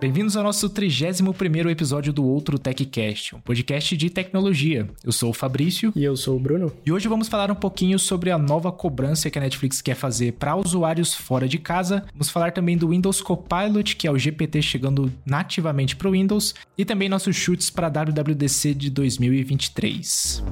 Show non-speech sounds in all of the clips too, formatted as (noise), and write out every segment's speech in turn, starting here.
Bem-vindos ao nosso 31º episódio do Outro TechCast, um podcast de tecnologia. Eu sou o Fabrício. E eu sou o Bruno. E hoje vamos falar um pouquinho sobre a nova cobrança que a Netflix quer fazer para usuários fora de casa. Vamos falar também do Windows Copilot, que é o GPT chegando nativamente para o Windows, e também nossos chutes para a WWDC de 2023.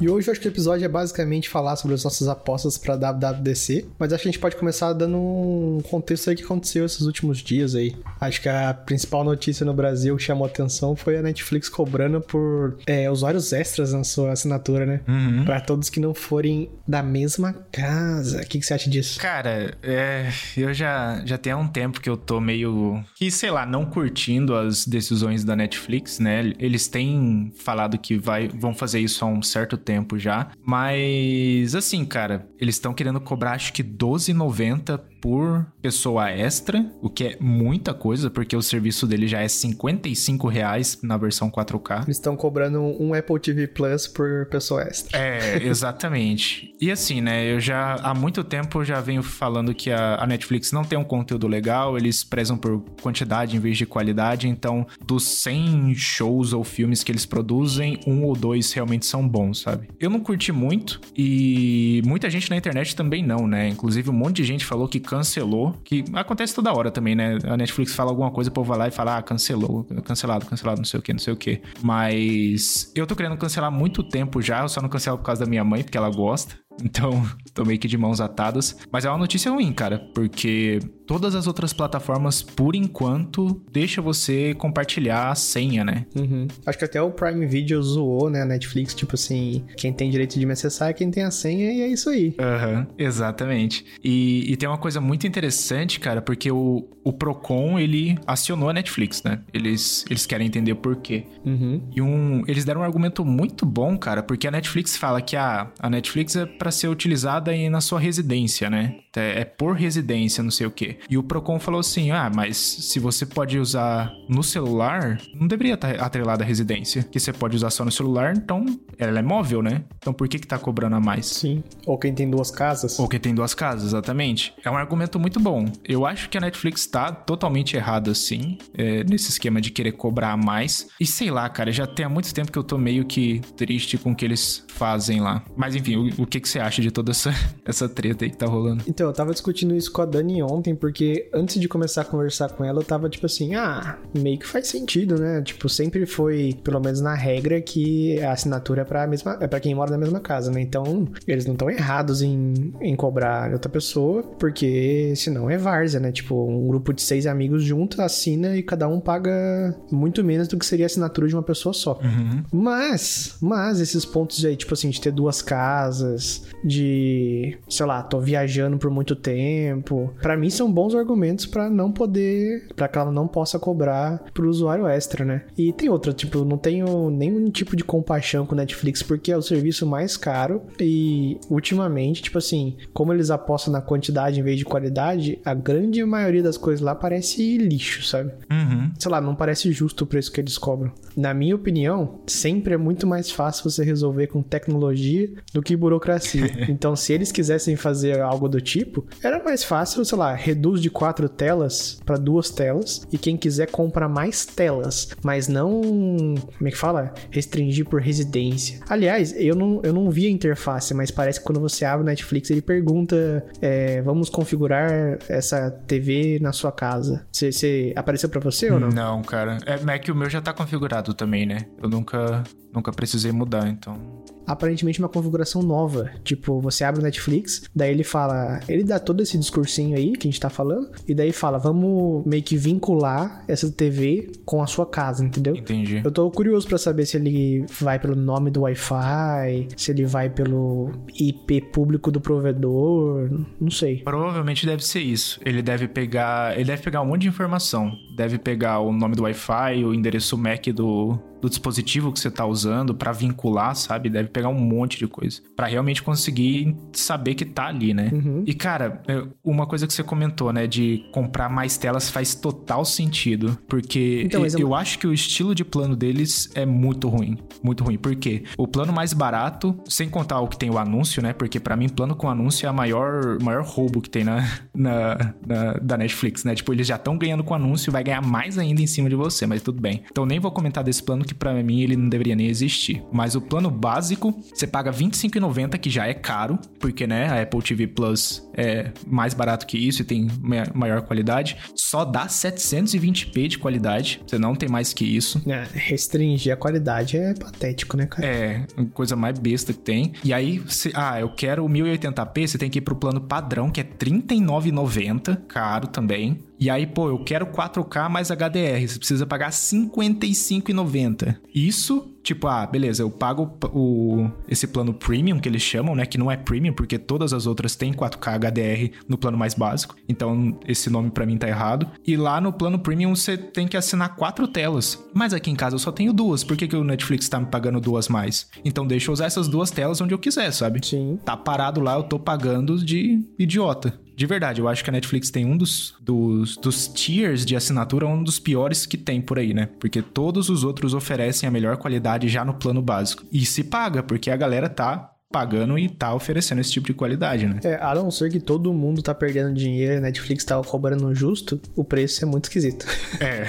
E hoje eu acho que o episódio é basicamente falar sobre as nossas apostas para WWDC, mas acho que a gente pode começar dando um contexto aí que aconteceu esses últimos dias aí. Acho que a principal notícia no Brasil que chamou atenção foi a Netflix cobrando por é, usuários extras na sua assinatura, né? Uhum. Para todos que não forem da mesma casa. O que, que você acha disso? Cara, é, eu já, já tem um tempo que eu tô meio que, sei lá, não curtindo as decisões da Netflix, né? Eles têm falado que vai, vão fazer isso há um certo tempo tempo já. Mas assim, cara, eles estão querendo cobrar acho que 12,90 por pessoa extra, o que é muita coisa, porque o serviço dele já é 55 reais na versão 4K. Eles estão cobrando um Apple TV Plus por pessoa extra. É, (laughs) exatamente. e assim, né, eu já há muito tempo já venho falando que a, a, Netflix não tem um conteúdo legal, eles prezam por quantidade em vez de qualidade, então dos 100 shows ou filmes que eles produzem, um ou dois realmente são bons, sabe? Eu não curti muito e muita gente na internet também não, né? Inclusive um monte de gente falou que cancelou, que acontece toda hora também, né? A Netflix fala alguma coisa, o povo vai lá e fala, ah, cancelou, cancelado, cancelado, não sei o que, não sei o que. Mas eu tô querendo cancelar muito tempo já, eu só não cancelo por causa da minha mãe, porque ela gosta. Então, (laughs) tô meio que de mãos atadas. Mas é uma notícia ruim, cara, porque todas as outras plataformas, por enquanto, deixa você compartilhar a senha, né? Uhum. Acho que até o Prime Video zoou, né? A Netflix, tipo assim, quem tem direito de me acessar é quem tem a senha e é isso aí. Aham, uhum, exatamente. E, e, tem uma coisa muito interessante, cara, porque o, o Procon, ele acionou a Netflix, né? Eles, eles querem entender por quê. Uhum. E um, eles deram um argumento muito bom, cara, porque a Netflix fala que a, a Netflix é para ser utilizada na sua residência, né? É, é por residência, não sei o quê. E o Procon falou assim: ah, mas se você pode usar no celular, não deveria estar atrelada à residência. Que você pode usar só no celular, então ela é móvel, né? Então por que que tá cobrando a mais? Sim. Ou quem tem duas casas. Ou quem tem duas casas, exatamente. É um argumento muito bom. Eu acho que a Netflix tá totalmente errada, sim, é, nesse esquema de querer cobrar a mais. E sei lá, cara, já tem há muito tempo que eu tô meio que triste com o que eles fazem lá. Mas enfim, o, o que que você acha de toda essa, (laughs) essa treta aí que tá rolando? Então, eu tava discutindo isso com a Dani ontem, porque antes de começar a conversar com ela, eu tava tipo assim, ah, meio que faz sentido, né? Tipo, sempre foi, pelo menos na regra, que a assinatura é pra, mesma, é pra quem mora na mesma casa, né? Então, eles não estão errados em, em cobrar outra pessoa, porque senão é várzea, né? Tipo, um grupo de seis amigos junto assina e cada um paga muito menos do que seria a assinatura de uma pessoa só. Uhum. Mas, mas esses pontos aí, tipo assim, de ter duas casas, de, sei lá, tô viajando por muito tempo. Para mim são bons argumentos para não poder, para que ela não possa cobrar pro usuário extra, né? E tem outra, tipo, não tenho nenhum tipo de compaixão com Netflix porque é o serviço mais caro e ultimamente, tipo assim, como eles apostam na quantidade em vez de qualidade, a grande maioria das coisas lá parece lixo, sabe? Uhum. Sei lá, não parece justo o preço que eles cobram. Na minha opinião, sempre é muito mais fácil você resolver com tecnologia do que burocracia. (laughs) então, se eles quisessem fazer algo do tipo, era mais fácil, sei lá, reduz de quatro telas para duas telas e quem quiser compra mais telas, mas não, como é que fala? Restringir por residência. Aliás, eu não, eu não vi a interface, mas parece que quando você abre o Netflix ele pergunta, é, vamos configurar essa TV na sua casa. Você apareceu para você ou não? Não, cara. É, é que o meu já tá configurado também, né? Eu nunca, nunca precisei mudar, então aparentemente uma configuração nova. Tipo, você abre o Netflix, daí ele fala, ele dá todo esse discursinho aí que a gente tá falando, e daí fala, vamos meio que vincular essa TV com a sua casa, entendeu? Entendi. Eu tô curioso para saber se ele vai pelo nome do Wi-Fi, se ele vai pelo IP público do provedor, não sei. Provavelmente deve ser isso. Ele deve pegar, ele deve pegar um monte de informação. Deve pegar o nome do Wi-Fi, o endereço MAC do do dispositivo que você tá usando para vincular, sabe? Deve pegar um monte de coisa para realmente conseguir saber que tá ali, né? Uhum. E cara, é, uma coisa que você comentou, né, de comprar mais telas faz total sentido, porque Então, eu, uma- acho que o estilo de plano deles é muito ruim, muito ruim. Por quê? O plano mais barato, sem contar o que tem o anúncio, né? Porque pra mim plano com anúncio é a maior, maior roubo que tem na, na, na- da Netflix, né? Tipo, eles já estão ganhando com anúncio, vai ganhar mais ainda em cima de você, mas tudo bem. Então nem vou comentar desse plano que pra mim ele não deveria nem existir. Mas o plano básico, você paga R$25,90, que já é caro, porque né, a Apple TV Plus é mais barato que isso e tem ma- maior qualidade. Só dá 720p de qualidade, você não tem mais que isso. É, restringir a qualidade é patético, né, cara? É, coisa mais besta que tem. E aí, se, ah, eu quero o 1080p, você tem que ir pro plano padrão, que é R$39,90, caro também. E aí, pô, eu quero 4K mais HDR, você precisa pagar R$55,90. Isso, tipo, ah, beleza, eu pago o, esse plano premium que eles chamam, né, que não é premium, porque todas as outras têm 4K HDR no plano mais básico. Então, esse nome pra mim tá errado. E lá no plano premium você tem que assinar quatro telas. Mas aqui em casa eu só tenho duas. Por que, que o Netflix tá me pagando duas mais? Então deixa eu usar essas duas telas onde eu quiser, sabe? Sim. Tá parado lá, eu tô pagando de idiota. De verdade, eu acho que a Netflix tem um dos, dos, dos tiers de assinatura, um dos piores que tem por aí, né? Porque todos os outros oferecem a melhor qualidade já no plano básico. E se paga, porque a galera tá pagando e tá oferecendo esse tipo de qualidade, né? É, a não ser que todo mundo tá perdendo dinheiro e a Netflix tá cobrando justo, o preço é muito esquisito. É,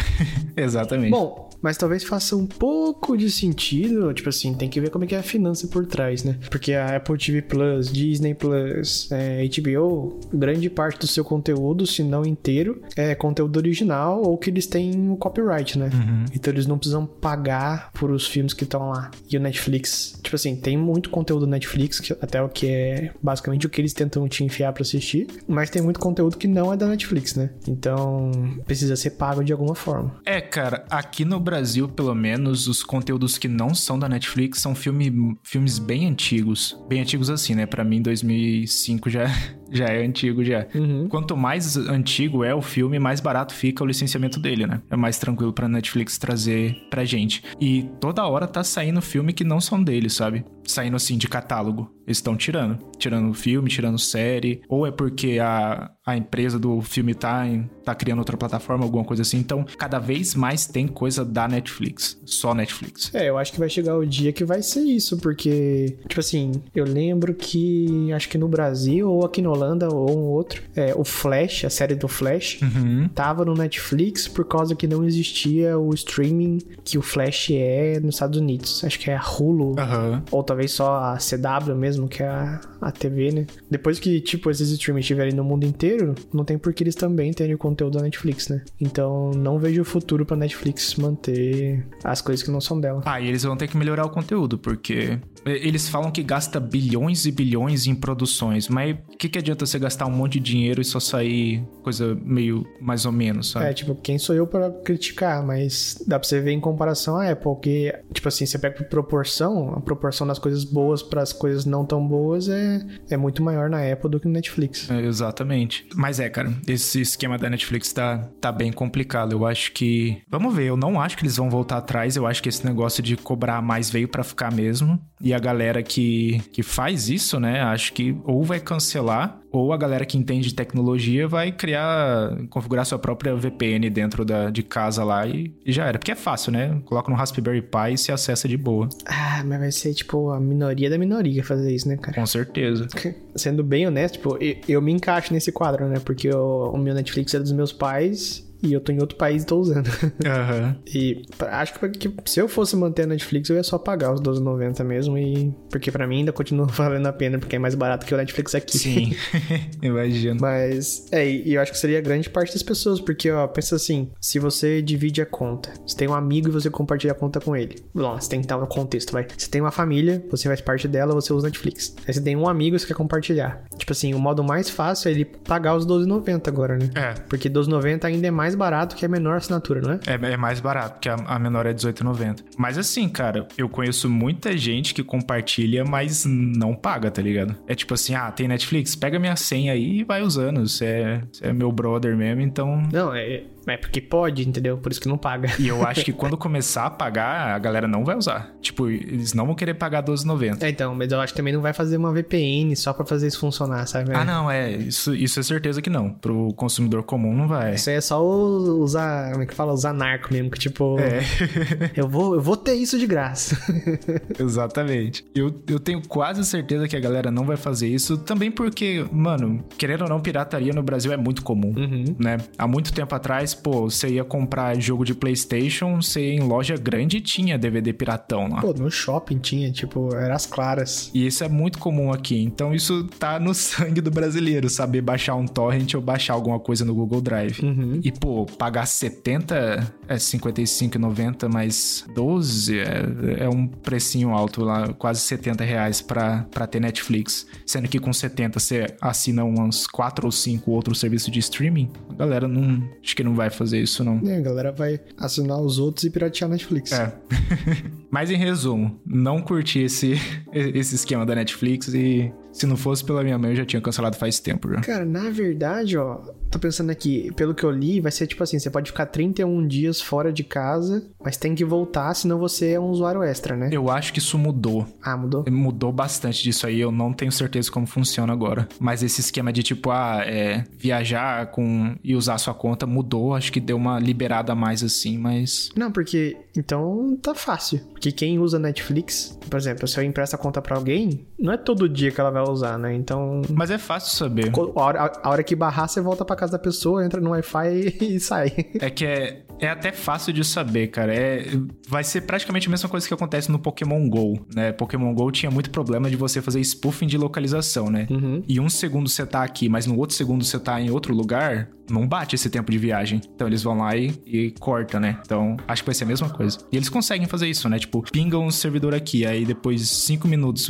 (laughs) exatamente. Bom, mas talvez faça um pouco de sentido, tipo assim, tem que ver como é que é a finança por trás, né? Porque a Apple TV Plus, Disney Plus, é, HBO, grande parte do seu conteúdo, se não inteiro, é conteúdo original ou que eles têm o copyright, né? Então eles não precisam pagar por os filmes que estão lá. E o Netflix, tipo assim, tem muito conteúdo do Netflix, que até o que é basicamente o que eles tentam te enfiar pra assistir, mas tem muito conteúdo que não é da Netflix, né? Então precisa ser pago de alguma forma. É, cara, aqui no Brasil, pelo menos, os conteúdos que não são da Netflix são filme, filmes bem antigos. Bem antigos assim, né? Pra mim, 2005 já, (laughs) já é antigo já. Uhum. Quanto mais antigo é o filme, mais barato fica o licenciamento dele, né? É mais tranquilo pra Netflix trazer pra gente. E toda hora tá saindo filme que não são dele, sabe? Saindo assim de catálogo. Eles estão tirando. Tirando filme, tirando série. Ou é porque a, a empresa do filme tá, em- tá criando outra plataforma, alguma coisa assim. Então, cada vez mais tem coisa da Netflix. Só Netflix. É, eu acho que vai chegar o dia que vai ser isso, porque, tipo assim, eu lembro que acho que no Brasil, ou aqui na Holanda, ou um outro, é, o Flash, a série do Flash, Uhum. tava no Netflix por causa que não existia o streaming que o Flash é nos Estados Unidos. Acho que é a Hulu. Aham. Ou talvez só a CW mesmo, que é a TV, né? Depois que, tipo, esses streamings estiverem no mundo inteiro, não tem por que eles também terem o conteúdo da Netflix, né? Então, não vejo o futuro pra Netflix manter as coisas que não são dela. Ah, e eles vão ter que melhorar o conteúdo, porque eles falam que gasta bilhões e bilhões em produções, mas o que, que adianta você gastar um monte de dinheiro e só sair coisa meio mais ou menos, sabe? É, tipo, quem sou eu pra criticar, mas dá pra você ver em comparação à Apple, que, tipo assim, você pega por proporção, a proporção das coisas boas pras coisas não tão boas é, é muito maior na Apple do que no Netflix. É, exatamente. Mas é, cara, esse esquema da Netflix tá, tá bem complicado. Eu acho que. Vamos ver, eu não acho que eles vão voltar atrás. Eu acho que esse negócio de cobrar mais veio pra ficar mesmo. E a galera que, que faz isso, né, acho que ou vai cancelar, ou a galera que entende de tecnologia vai criar, configurar sua própria VPN dentro da, de casa lá e, e já era. Porque é fácil, né? Coloca no Raspberry Pi e se acessa de boa. Ah, mas vai ser, tipo, a minoria da minoria fazer isso, né, cara? Com certeza. Sendo bem honesto, tipo, eu, eu me encaixo nesse quadro, né? Porque eu- o meu Netflix é dos meus pais e eu tô em outro país e tô usando. (laughs) Aham. E acho que, se eu fosse manter a Netflix, eu ia só pagar os 12,90 mesmo. E. Porque pra mim ainda continua (laughs) valendo a pena, porque é mais barato que o Netflix aqui. Sim, (laughs) imagino. Mas, é, e eu acho que seria grande parte das pessoas, porque, ó, pensa assim, se você divide a conta, você tem um amigo e você compartilha a conta com ele. Bom, você tem que estar no contexto, vai. Você tem uma família, você faz parte dela, você usa Netflix. Aí você tem um amigo e você quer compartilhar. Tipo assim, o modo mais fácil é ele pagar os 12,90 agora, né? É, Porque 12,90 ainda é mais barato que a menor assinatura, não é? É, é mais barato, porque a, a menor é 18,90. Mas assim, cara, eu conheço muita gente que compartilha, mas não paga, tá ligado? É tipo assim, ah, tem Netflix? Pega minha senha aí e vai usando. Você é, você é meu brother mesmo, então. Não, é, É porque pode, entendeu? Por isso que não paga. E eu acho que quando começar a pagar, a galera não vai usar. Tipo, eles não vão querer pagar 12,90. É, então, mas eu acho que também não vai fazer uma VPN só pra fazer isso funcionar, sabe? Ah, não, é. Isso, isso é certeza que não. Pro consumidor comum não vai. Isso aí é só usar, como é que fala? Usar narco mesmo, que tipo... É. (laughs) eu, vou, eu vou ter isso de graça. (laughs) Exatamente. Eu, eu tenho quase certeza que a galera não vai fazer isso, também porque, mano, querendo ou não, pirataria no Brasil é muito comum, Uhum. né? Há muito tempo atrás, pô, você ia comprar jogo de PlayStation, você ia em loja grande e tinha DVD piratão lá. Pô, no shopping tinha, tipo, era as claras. E isso é muito comum aqui. Então isso tá no sangue do brasileiro, saber baixar um torrent ou baixar alguma coisa no Google Drive. Uhum. E, pô, pagar 70 é 55,90 mais 12 é, é um precinho alto lá, quase 70 reais pra, pra ter Netflix. Sendo que com 70 você assina uns 4 ou 5 outros serviços de streaming. A galera não. Acho que não vai fazer isso, não. É, a galera vai assinar os outros e piratear a Netflix. É. (laughs) Mas em resumo, não curti esse, (laughs) esse esquema da Netflix e se não fosse pela minha mãe eu já tinha cancelado faz tempo já. Cara, na verdade, ó, tô pensando aqui, pelo que eu li, vai ser tipo assim, você pode ficar 31 dias fora de casa, mas tem que voltar, senão você é um usuário extra, né? Eu acho que isso mudou. Ah, mudou? Mudou bastante disso aí, eu não tenho certeza como funciona agora. Mas esse esquema de tipo, ah, é, viajar com e usar sua conta mudou, acho que deu uma liberada a mais assim, mas. Não, porque então tá fácil. Porque quem usa Netflix, por exemplo, se eu empresto a conta pra alguém, não é todo dia que ela vai usar, né? Então. Mas é fácil saber. A hora, a hora que barrar, você volta pra casa da pessoa, entra no Wi-Fi (laughs) e sai. É que é, é até fácil de saber, cara. É, vai ser praticamente a mesma coisa que acontece no Pokémon GO, né? Pokémon GO tinha muito problema de você fazer spoofing de localização, né? Uhum. E um segundo você tá aqui, mas no outro segundo você tá em outro lugar, não bate esse tempo de viagem. Então eles vão lá e, e corta, né? Então acho que vai ser a mesma coisa. E eles conseguem fazer isso, né? Tipo, pinga um servidor aqui, aí depois 5 minutos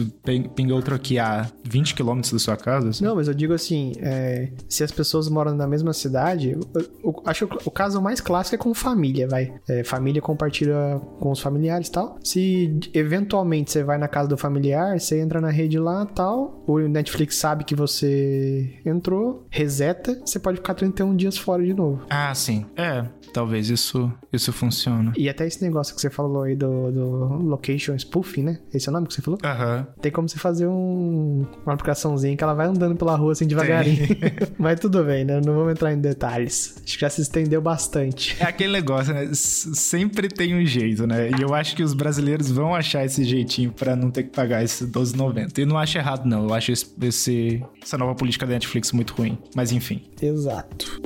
pinga outro aqui a 20 quilômetros da sua casa. Assim. Não, mas eu digo assim, é, se as pessoas moram na mesma cidade, eu, eu, acho que o caso mais clássico é com família, vai. É, família compartilha com os familiares e tal. Se eventualmente você vai na casa do familiar, você entra na rede lá tal, o Netflix sabe que você entrou, reseta, você pode ficar 31 dias fora de novo. Ah, sim. É, talvez isso, isso funcione. E até esse negócio que você falou aí do, do location spoofing, né? Esse é o nome que você falou? Aham. Uhum. Tem como você fazer um, uma aplicaçãozinha que ela vai andando pela rua assim devagarinho. (laughs) Mas tudo bem, né? Não vamos entrar em detalhes. Acho que já se estendeu bastante. É aquele negócio, né? Sempre tem um jeito, né? E eu acho que os brasileiros vão achar esse jeitinho para não ter que pagar esse 12,90. E não acho errado, não. Eu acho esse, esse, essa nova política da Netflix muito ruim. Mas enfim. Exato.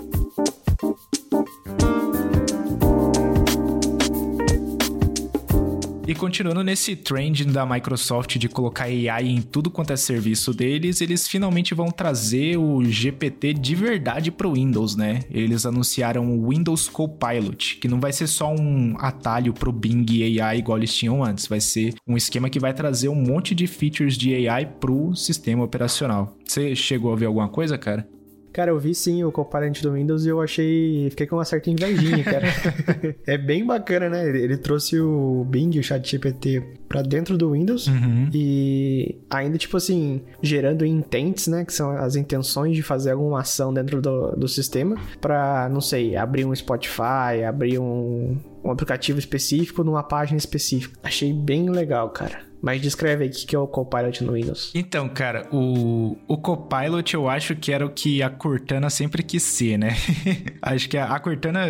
E continuando nesse trend da Microsoft de colocar AI em tudo quanto é serviço deles, eles finalmente vão trazer o GPT de verdade para o Windows, né? Eles anunciaram o Windows Copilot, que não vai ser só um atalho para o Bing AI igual eles tinham antes, vai ser um esquema que vai trazer um monte de features de AI pro sistema operacional. Você chegou a ver alguma coisa, cara? Cara, eu vi sim o Copilot do Windows e eu achei. Fiquei com uma certa invejinha, cara. (laughs) é bem bacana, né? Ele trouxe o Bing, o ChatGPT, pra dentro do Windows uhum. e ainda, tipo assim, gerando intents, né? Que são as intenções de fazer alguma ação dentro do, do sistema pra, não sei, abrir um Spotify, abrir um, um aplicativo específico numa página específica. Achei bem legal, cara. Mas descreve aí o que é o Copilot no Windows. Então, cara, o, o Copilot eu acho que era o que a Cortana sempre quis ser, né? (laughs) acho que a, a Cortana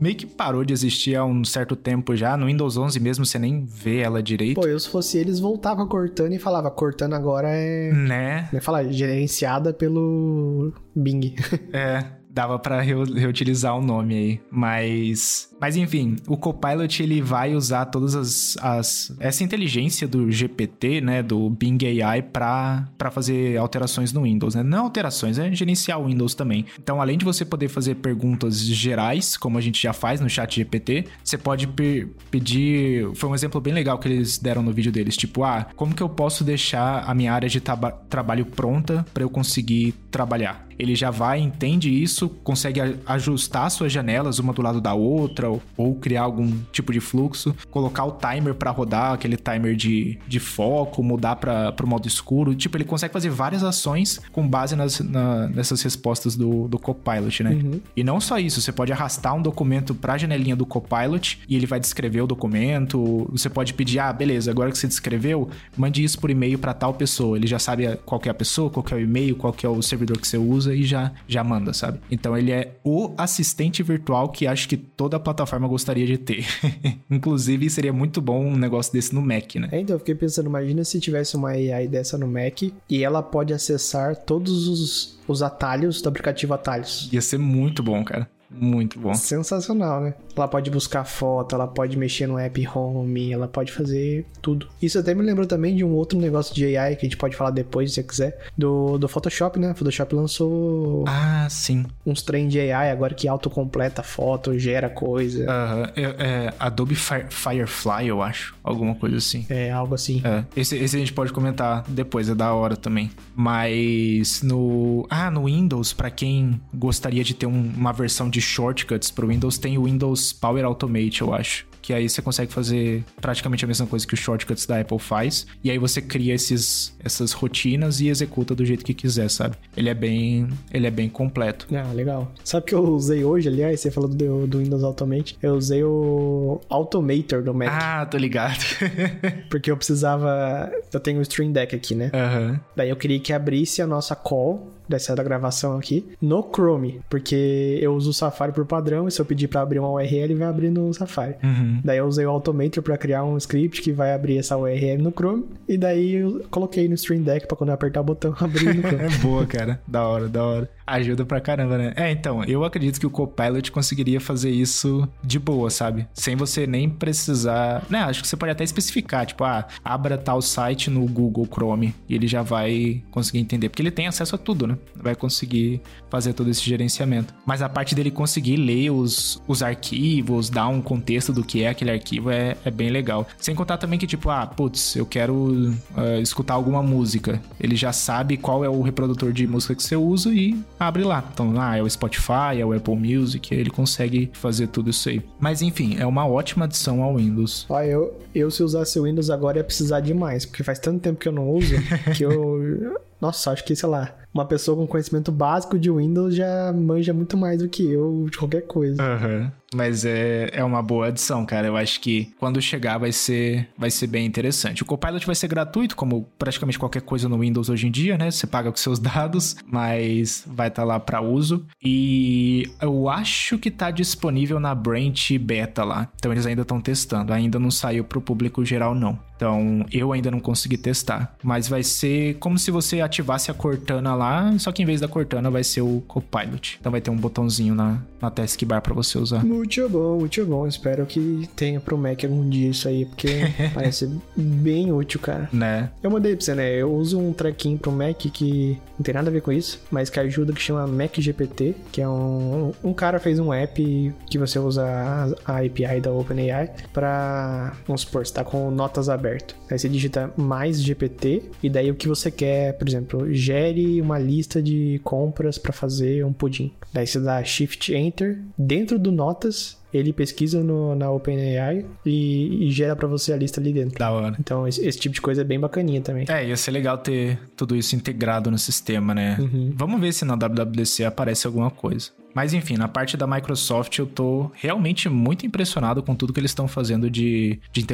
meio que parou de existir há um certo tempo já. No Windows 11 mesmo você nem vê ela direito. Pô, eu se fosse eles voltava a Cortana e falava, Cortana agora é... Né? É falar? Gerenciada pelo Bing. é (laughs) dava para reutilizar o nome aí. Mas, mas enfim, o Copilot ele vai usar todas as, as essa inteligência do GPT, né, do Bing AI para fazer alterações no Windows, né? Não alterações, é gerenciar o Windows também. Então, além de você poder fazer perguntas gerais, como a gente já faz no chat GPT, você pode pe pedir, foi um exemplo bem legal que eles deram no vídeo deles, tipo, ah, como que eu posso deixar a minha área de trabalho pronta para eu conseguir trabalhar? Ele já vai, entende isso, consegue ajustar suas janelas uma do lado da outra, ou, ou criar algum tipo de fluxo, colocar o timer para rodar, aquele timer de, de foco, mudar para o modo escuro. Tipo, ele consegue fazer várias ações com base nas, na, nessas respostas do, do Copilot, né? Uhum. E não só isso, você pode arrastar um documento para a janelinha do Copilot e ele vai descrever o documento. Você pode pedir, ah, beleza, agora que você descreveu, mande isso por e-mail para tal pessoa. Ele já sabe qual é a pessoa, qual é o e-mail, qual é o servidor que você usa e já, já manda, sabe? Então ele é o assistente virtual que acho que toda plataforma gostaria de ter. (laughs) Inclusive, seria muito bom um negócio desse no Mac, né? É, então eu fiquei pensando, imagina se tivesse uma AI dessa no Mac e ela pode acessar todos os, os atalhos do aplicativo Atalhos. Ia ser muito bom, cara. Muito bom. Sensacional, né? Ela pode buscar foto, ela pode mexer no app home, ela pode fazer tudo. Isso até me lembrou também de um outro negócio de AI que a gente pode falar depois, se você quiser, do, do Photoshop, né? O Photoshop lançou. Ah, sim. Uns trem de AI agora que autocompleta foto, gera coisa. Aham. Uh -huh. é, é, Adobe Fire, Firefly, eu acho. Alguma coisa assim. É, algo assim. É. Esse, esse a gente pode comentar depois, é da hora também. Mas no. Ah, no Windows, para quem gostaria de ter um, uma versão de shortcuts pro Windows, tem o Windows Power Automate, eu acho que aí você consegue fazer praticamente a mesma coisa que os shortcuts da Apple faz, e aí você cria esses, essas rotinas e executa do jeito que quiser, sabe? Ele é bem, ele é bem completo. Ah, legal. Sabe que eu usei hoje, aliás, você falou do, do Windows Automate, eu usei o Automator do Mac. Ah, tô ligado. (laughs) porque eu precisava, eu tenho o Stream Deck aqui, né? Uhum. Daí eu queria que abrisse a nossa call dessa da gravação aqui no Chrome, porque eu uso o Safari por padrão e se eu pedir para abrir uma URL, vai abrir no Safari. Uhum. Daí eu usei o Automator para criar um script que vai abrir essa URL no Chrome e daí eu coloquei no Stream Deck para quando eu apertar o botão (laughs) abrir no Chrome. é (laughs) boa, cara. Da hora, da hora. Ajuda pra caramba, né? É, então, eu acredito que o Copilot conseguiria fazer isso de boa, sabe? Sem você nem precisar. Né, acho que você pode até especificar, tipo, ah, abra tal site no Google Chrome e ele já vai conseguir entender, porque ele tem acesso a tudo, né? Vai conseguir fazer todo esse gerenciamento. Mas a parte dele conseguir ler os, os arquivos, dar um contexto do que é aquele arquivo é, é bem legal. Sem contar também que, tipo, ah, putz, eu quero uh, escutar alguma música. Ele já sabe qual é o reprodutor de música que você usa e abre lá. Então, ah, é o Spotify, é o Apple Music, ele consegue fazer tudo isso aí. Mas enfim, é uma ótima adição ao Windows. Ó, eu, eu se usasse o Windows agora ia precisar demais, porque faz tanto tempo que eu não uso que eu. (laughs) Nossa, acho que, sei lá, uma pessoa com conhecimento básico de Windows já manja muito mais do que eu de qualquer coisa. Uhum. Mas é, é uma boa adição, cara. Eu acho que quando chegar vai ser, vai ser bem interessante. O Copilot vai ser gratuito, como praticamente qualquer coisa no Windows hoje em dia, né? Você paga com seus (laughs) dados, mas vai estar tá lá para uso. E eu acho que tá disponível na Branch Beta lá. Então eles ainda estão testando. Ainda não saiu pro público geral, não. Então eu ainda não consegui testar. Mas vai ser como se você ativasse a Cortana lá, só que em vez da Cortana vai ser o Copilot. Então vai ter um botãozinho na, na taskbar para você usar. Muito bom, muito bom. Espero que tenha pro Mac algum dia isso aí, porque (laughs) parece bem útil, cara. Né? Eu mandei pra você, né? Eu uso um trequinho pro Mac que não tem nada a ver com isso, mas que ajuda, que chama Mac GPT, que é um... Um cara fez um app que você usa a, a API da OpenAI pra... Vamos supor, você tá com notas aberto. Aí você digita mais GPT e daí o que você quer, por exemplo, gere uma lista de compras para fazer um pudim. Daí você dá Shift Enter dentro do Notas is ele pesquisa no, na OpenAI e, e gera para você a lista ali dentro. Da hora. Então, esse, esse, tipo de coisa é bem bacaninha também. É, ia ser legal ter tudo isso integrado no sistema, né? Uhum. Vamos ver se na WWDC aparece alguma coisa. Mas enfim, na parte da Microsoft eu tô realmente muito impressionado com tudo que eles estão fazendo de, de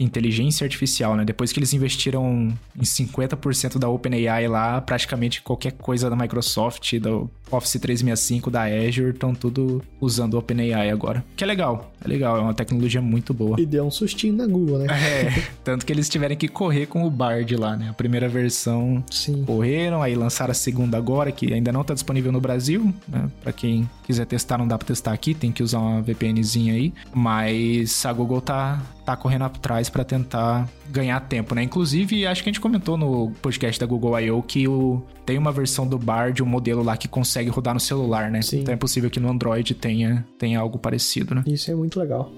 inteligência artificial, né? Depois que eles investiram em 50% da OpenAI lá, praticamente qualquer coisa da Microsoft, do Office 365, da Azure, estão tudo usando OpenAI agora. Que é legal, é legal, é uma tecnologia muito boa. E deu um sustinho na Google, né? É, (laughs) tanto que eles tiveram que correr com o Bard lá, né? A primeira versão Sim. correram, aí lançaram a segunda agora, que ainda não tá disponível no Brasil, né? Pra quem quiser testar, não dá pra testar aqui, tem que usar uma VPNzinha aí. Mas a Google tá, tá correndo atrás para tentar ganhar tempo, né? Inclusive, acho que a gente comentou no podcast da Google I.O. que o, tem uma versão do Bard, um modelo lá que consegue rodar no celular, né? Sim. Então é possível que no Android tenha, tenha algo parecido, né? Isso é muito legal.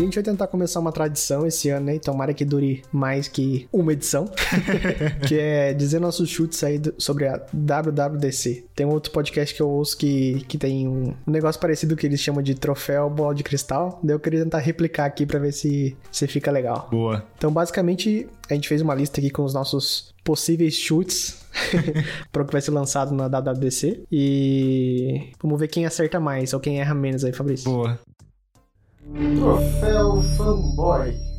E a gente vai tentar começar uma tradição esse ano, né? Tomara que dure mais que uma edição. (laughs) que é dizer nossos chutes aí sobre a WWDC. Tem um outro podcast que eu ouço que, que tem um, negócio parecido que eles chamam de troféu bola de cristal. Daí eu queria tentar replicar aqui para ver se, se fica legal. Boa. Então, basicamente, a gente fez uma lista aqui com os nossos possíveis chutes (laughs) para o que vai ser lançado na WWDC. E vamos ver quem acerta mais ou quem erra menos aí, Fabrício. Boa. Troféu Fanboy.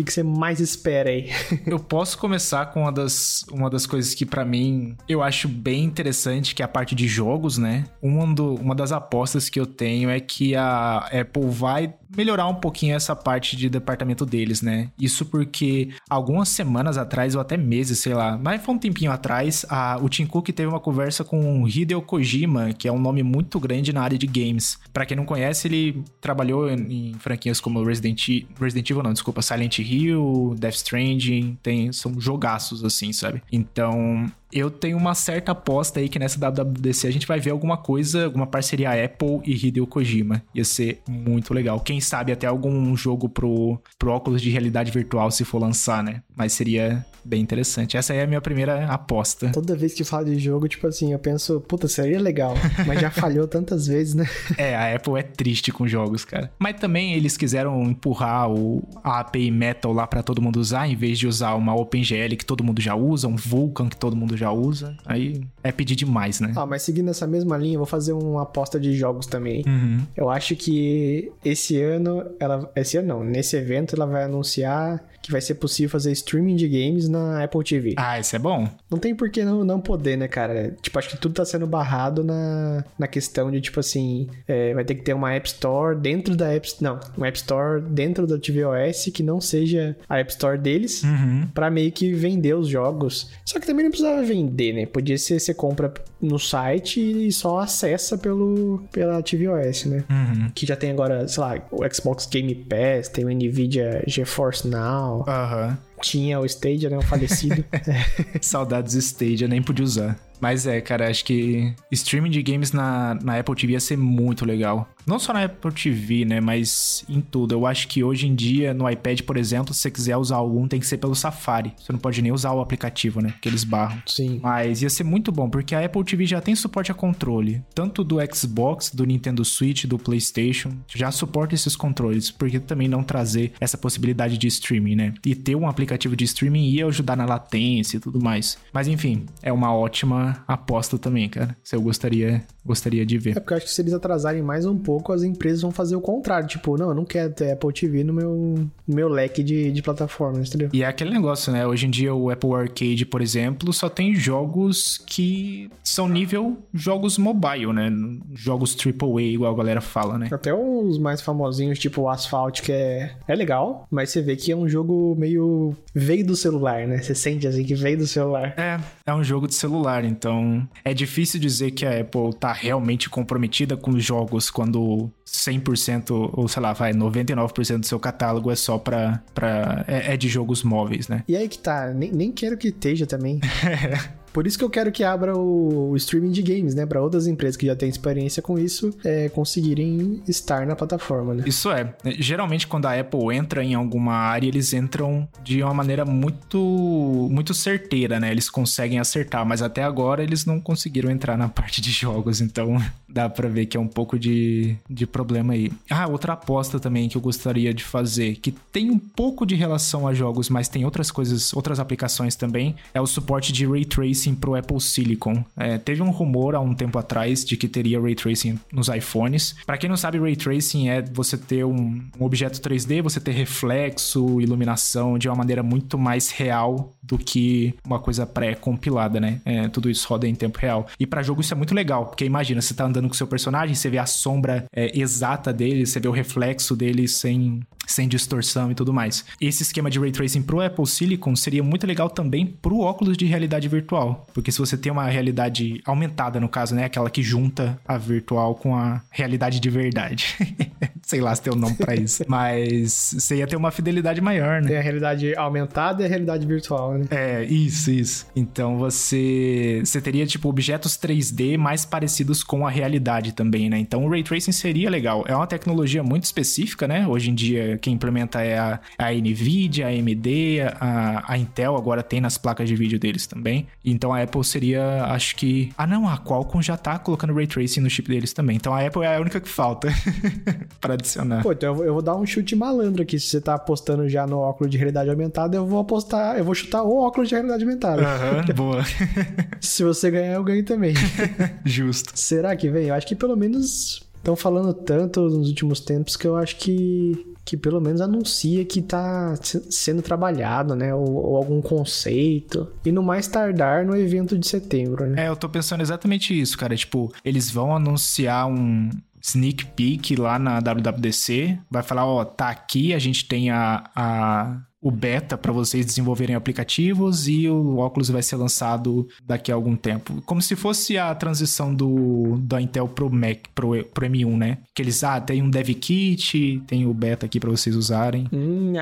Que, que você mais espera aí? (laughs) eu posso começar com uma das, uma das coisas que para mim eu acho bem interessante, que é a parte de jogos, né? Uma, do, uma das apostas que eu tenho é que a Apple vai melhorar um pouquinho essa parte de departamento deles, né? Isso porque algumas semanas atrás, ou até meses, sei lá, mas foi um tempinho atrás, a, o Tim Cook teve uma conversa com o Hideo Kojima, que é um nome muito grande na área de games. Para quem não conhece, ele trabalhou em, em franquias como Resident, Resident Evil, não, desculpa, Silent Hill, Death Stranding, tem, são jogaços assim, sabe? Então, eu tenho uma certa aposta aí que nessa WWDC a gente vai ver alguma coisa, alguma parceria Apple e Hideo Kojima. Ia ser muito legal. Quem sabe até algum jogo pro, pro óculos de realidade virtual se for lançar, né? Mas seria bem interessante. Essa aí é a minha primeira aposta. Toda vez que fala de jogo, tipo assim, eu penso, puta, seria legal. Mas já falhou tantas vezes, né? (laughs) É, a Apple é triste com jogos, cara. Mas também eles quiseram empurrar o, a API Metal lá para todo mundo usar, em vez de usar uma OpenGL que todo mundo já usa, um Vulkan que todo mundo já usa. Aí é pedir demais, né? Ah, mas seguindo essa mesma linha, eu vou fazer uma aposta de jogos também. Uhum. Eu acho que esse ano, ela. Esse ano não, nesse evento ela vai anunciar que vai ser possível fazer streaming de games na Apple TV. Ah, isso é bom. Não tem por que não, não poder, né, cara? Tipo, acho que tudo tá sendo barrado na, na questão de, tipo assim, é, vai ter que ter uma App Store dentro da App Não, uma App Store dentro da tvOS que não seja a App Store deles, uhum. pra meio que vender os jogos. Só que também não precisava vender, né? Podia ser você compra no site e só acessa pelo, pela tvOS, né? Uhum. Que já tem agora, sei lá, o Xbox Game Pass, tem o Nvidia GeForce Now. Aham. Tinha o Stadia, né? O falecido. (laughs) Saudades Stadia, nem podia usar. Mas é, cara, acho que streaming de games na, na Apple TV ia ser muito legal. Não só na Apple TV, né? Mas em tudo. Eu acho que hoje em dia, no iPad, por exemplo, se você quiser usar algum, tem que ser pelo Safari. Você não pode nem usar o aplicativo, né? Porque eles barram. Sim. Mas ia ser muito bom, porque a Apple TV já tem suporte a controle. Tanto do Xbox, do Nintendo Switch, do PlayStation. Já suporta esses controles. Por que também não trazer essa possibilidade de streaming, né? E ter um aplicativo de streaming ia ajudar na latência e tudo mais. Mas enfim, é uma ótima aposta também, cara. Se eu gostaria, gostaria de ver. É porque eu acho que se eles atrasarem mais um pouco, as empresas vão fazer o contrário. Tipo, não, eu não quero ter Apple TV no meu, no meu leque de, de plataformas, entendeu? E é aquele negócio, né? Hoje em dia o Apple Arcade, por exemplo, só tem jogos que são nível jogos mobile, né? Jogos AAA, igual a galera fala, né? Até os mais famosinhos, tipo o Asphalt, que é, é legal, mas você vê que é um jogo meio... veio do celular, né? Você sente assim que veio do celular. É, é um jogo de celular, então é difícil dizer que a Apple tá realmente comprometida com os jogos quando 100% ou sei lá, vai 99% do seu catálogo é só pra, pra é, é, de jogos móveis, né? E aí que tá, nem, nem quero que esteja também. (laughs) Por isso que eu quero que abra o, o streaming de games, né? Para outras empresas que já têm experiência com isso é, conseguirem estar na plataforma, né? Isso é. Geralmente, quando a Apple entra em alguma área, eles entram de uma maneira muito, muito certeira, né? Eles conseguem acertar, mas até agora eles não conseguiram entrar na (laughs) parte de jogos, então dá para ver que é um pouco de, de problema aí. Ah, outra aposta também que eu gostaria de fazer, que tem um pouco de relação a jogos, mas tem outras coisas, outras aplicações também, é o suporte de Ray Tracing pro Apple Silicon. É, teve um rumor há um tempo atrás de que teria Ray Tracing nos iPhones. Para quem não sabe, Ray Tracing é você ter um, um objeto 3D, você ter reflexo, iluminação de uma maneira muito mais real do que uma coisa pré-compilada, né? É, tudo isso roda em tempo real. E para jogo isso é muito legal, porque imagina, você tá andando com seu personagem, você vê a sombra é, exata dele, você vê o reflexo dele sem, sem distorção e tudo mais. Esse esquema de ray tracing pro Apple Silicon seria muito legal também pro óculos de realidade virtual, porque se você tem uma realidade aumentada no caso, né, aquela que junta a virtual com a realidade de verdade. (laughs) Sei lá se tem um nome pra isso. (laughs) Mas você ia ter uma fidelidade maior, né? Tem a realidade aumentada e a realidade virtual, né? É, isso, isso. Então você, você teria, tipo, objetos 3D mais parecidos com a realidade também, né? Então o Ray Tracing seria legal. É uma tecnologia muito específica, né? Hoje em dia, quem implementa é a, a NVIDIA, a AMD, a, a Intel agora tem nas placas de vídeo deles também. Então a Apple seria, acho que... Ah, não, a Qualcomm já tá colocando Ray Tracing no chip deles também. Então a Apple é a única que falta (laughs) para adicionar. Pô, então eu vou, dar um chute malandro aqui. Se você tá apostando já no óculos de realidade aumentada, eu vou apostar, eu vou chutar o óculos de realidade aumentada. Aham, (laughs) boa. Se você ganhar, eu ganho também. (laughs) Justo. Será que vem? Eu acho que pelo menos estão falando tanto nos últimos tempos que eu acho que que pelo menos anuncia que tá se- sendo trabalhado, né? Ou, ou algum conceito. E no mais tardar no evento de setembro, né? É, eu tô pensando exatamente isso, cara. Tipo, eles vão anunciar um sneak peek lá na WWDC. Vai falar, ó, tá aqui, a gente tem a, a- o beta para vocês desenvolverem aplicativos e o óculos vai ser lançado daqui a algum tempo. Como se fosse a transição do da Intel pro Mac, pro, pro M1, né? Que eles, ah, tem um dev kit, tem o beta aqui para vocês usarem. Hum,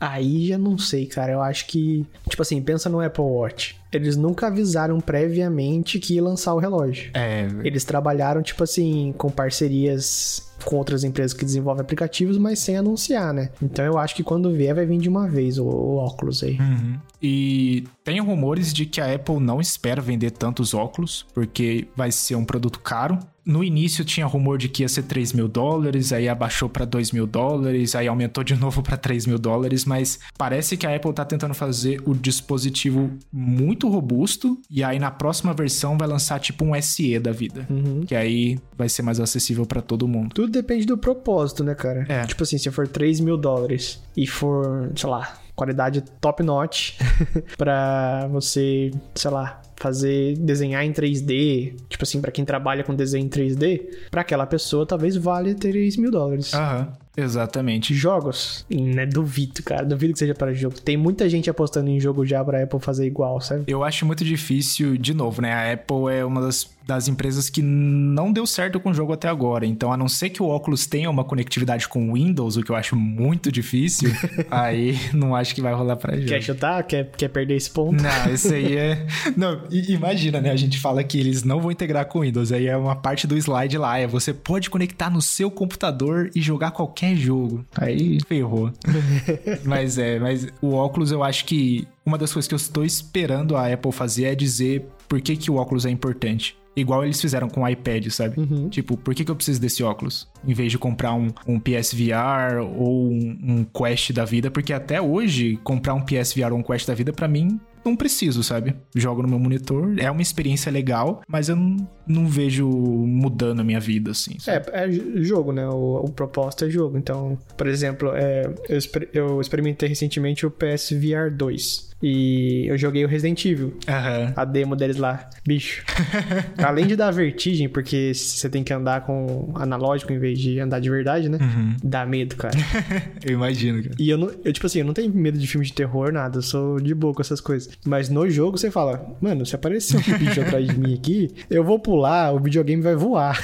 aí já não sei, cara. Eu acho que. Tipo assim, pensa no Apple Watch. Eles nunca avisaram previamente que ia lançar o relógio. É, Eles trabalharam, tipo assim, com parcerias com outras empresas que desenvolvem aplicativos, mas sem anunciar, né? Então eu acho que quando vier, vai vir de uma vez o, o óculos aí. Uhum. E tem rumores de que a Apple não espera vender tantos óculos, porque vai ser um produto caro. No início tinha rumor de que ia ser 3 mil dólares, aí abaixou para 2 mil dólares, aí aumentou de (laughs) novo para 3 mil dólares, mas parece que a Apple tá tentando fazer o dispositivo muito robusto, e aí na próxima versão vai lançar tipo um SE da vida, que aí vai ser mais acessível para todo mundo. Tudo depende do propósito, né, cara? É. Tipo assim, se for 3 mil dólares e for, sei lá, qualidade top notch (laughs) pra você, sei lá, fazer desenhar em 3D, tipo assim, pra quem trabalha com desenho em 3D, pra aquela pessoa talvez valha 3 mil dólares. Aham, exatamente. Jogos, né, duvido, cara, duvido que seja para jogo. Tem muita gente apostando em jogo já pra Apple fazer igual, sabe? Eu acho muito difícil, de novo, né? A Apple é uma das, das empresas que não deu certo com o jogo até agora. Então, a não ser que o óculos tenha uma conectividade com o Windows, o que eu acho muito difícil, (laughs) aí não acho que vai rolar pra jogo. Quer chutar? Quer, quer perder esse ponto? Não, isso aí é. (laughs) Não, imagina, né? A gente fala que eles não vão integrar com o Windows. Aí é uma parte do slide lá. É você pode conectar no seu computador e jogar qualquer jogo. Aí ferrou. (laughs) mas é, mas o óculos eu acho que uma das coisas que eu estou esperando a Apple fazer é dizer por que, que o óculos é importante. Igual eles fizeram com o iPad, sabe? Tipo, por que, que eu preciso desse óculos? Em vez de comprar um, um PSVR ou um, um Quest da vida, porque até hoje, comprar um PSVR ou um Quest da vida, pra mim, não preciso, sabe? Jogo no meu monitor, é uma experiência legal, mas eu não, não vejo mudando a minha vida, assim. sabe? É, é jogo, né? O, o propósito é jogo. Então, por exemplo, é, eu, eu experimentei recentemente o PSVR 2. E eu joguei o Resident Evil, Aham. a demo deles lá. Bicho. (laughs) Além de dar vertigem, porque você tem que andar com analógico em vez de andar de verdade, né? Dá medo, cara. (laughs) Eu imagino, cara. E eu, não, eu, tipo assim, eu não tenho medo de filme de terror, nada. Eu sou de boa com essas coisas. Mas no jogo você fala, mano, se aparecer um bicho (laughs) atrás de mim aqui, eu vou pular, o videogame vai voar.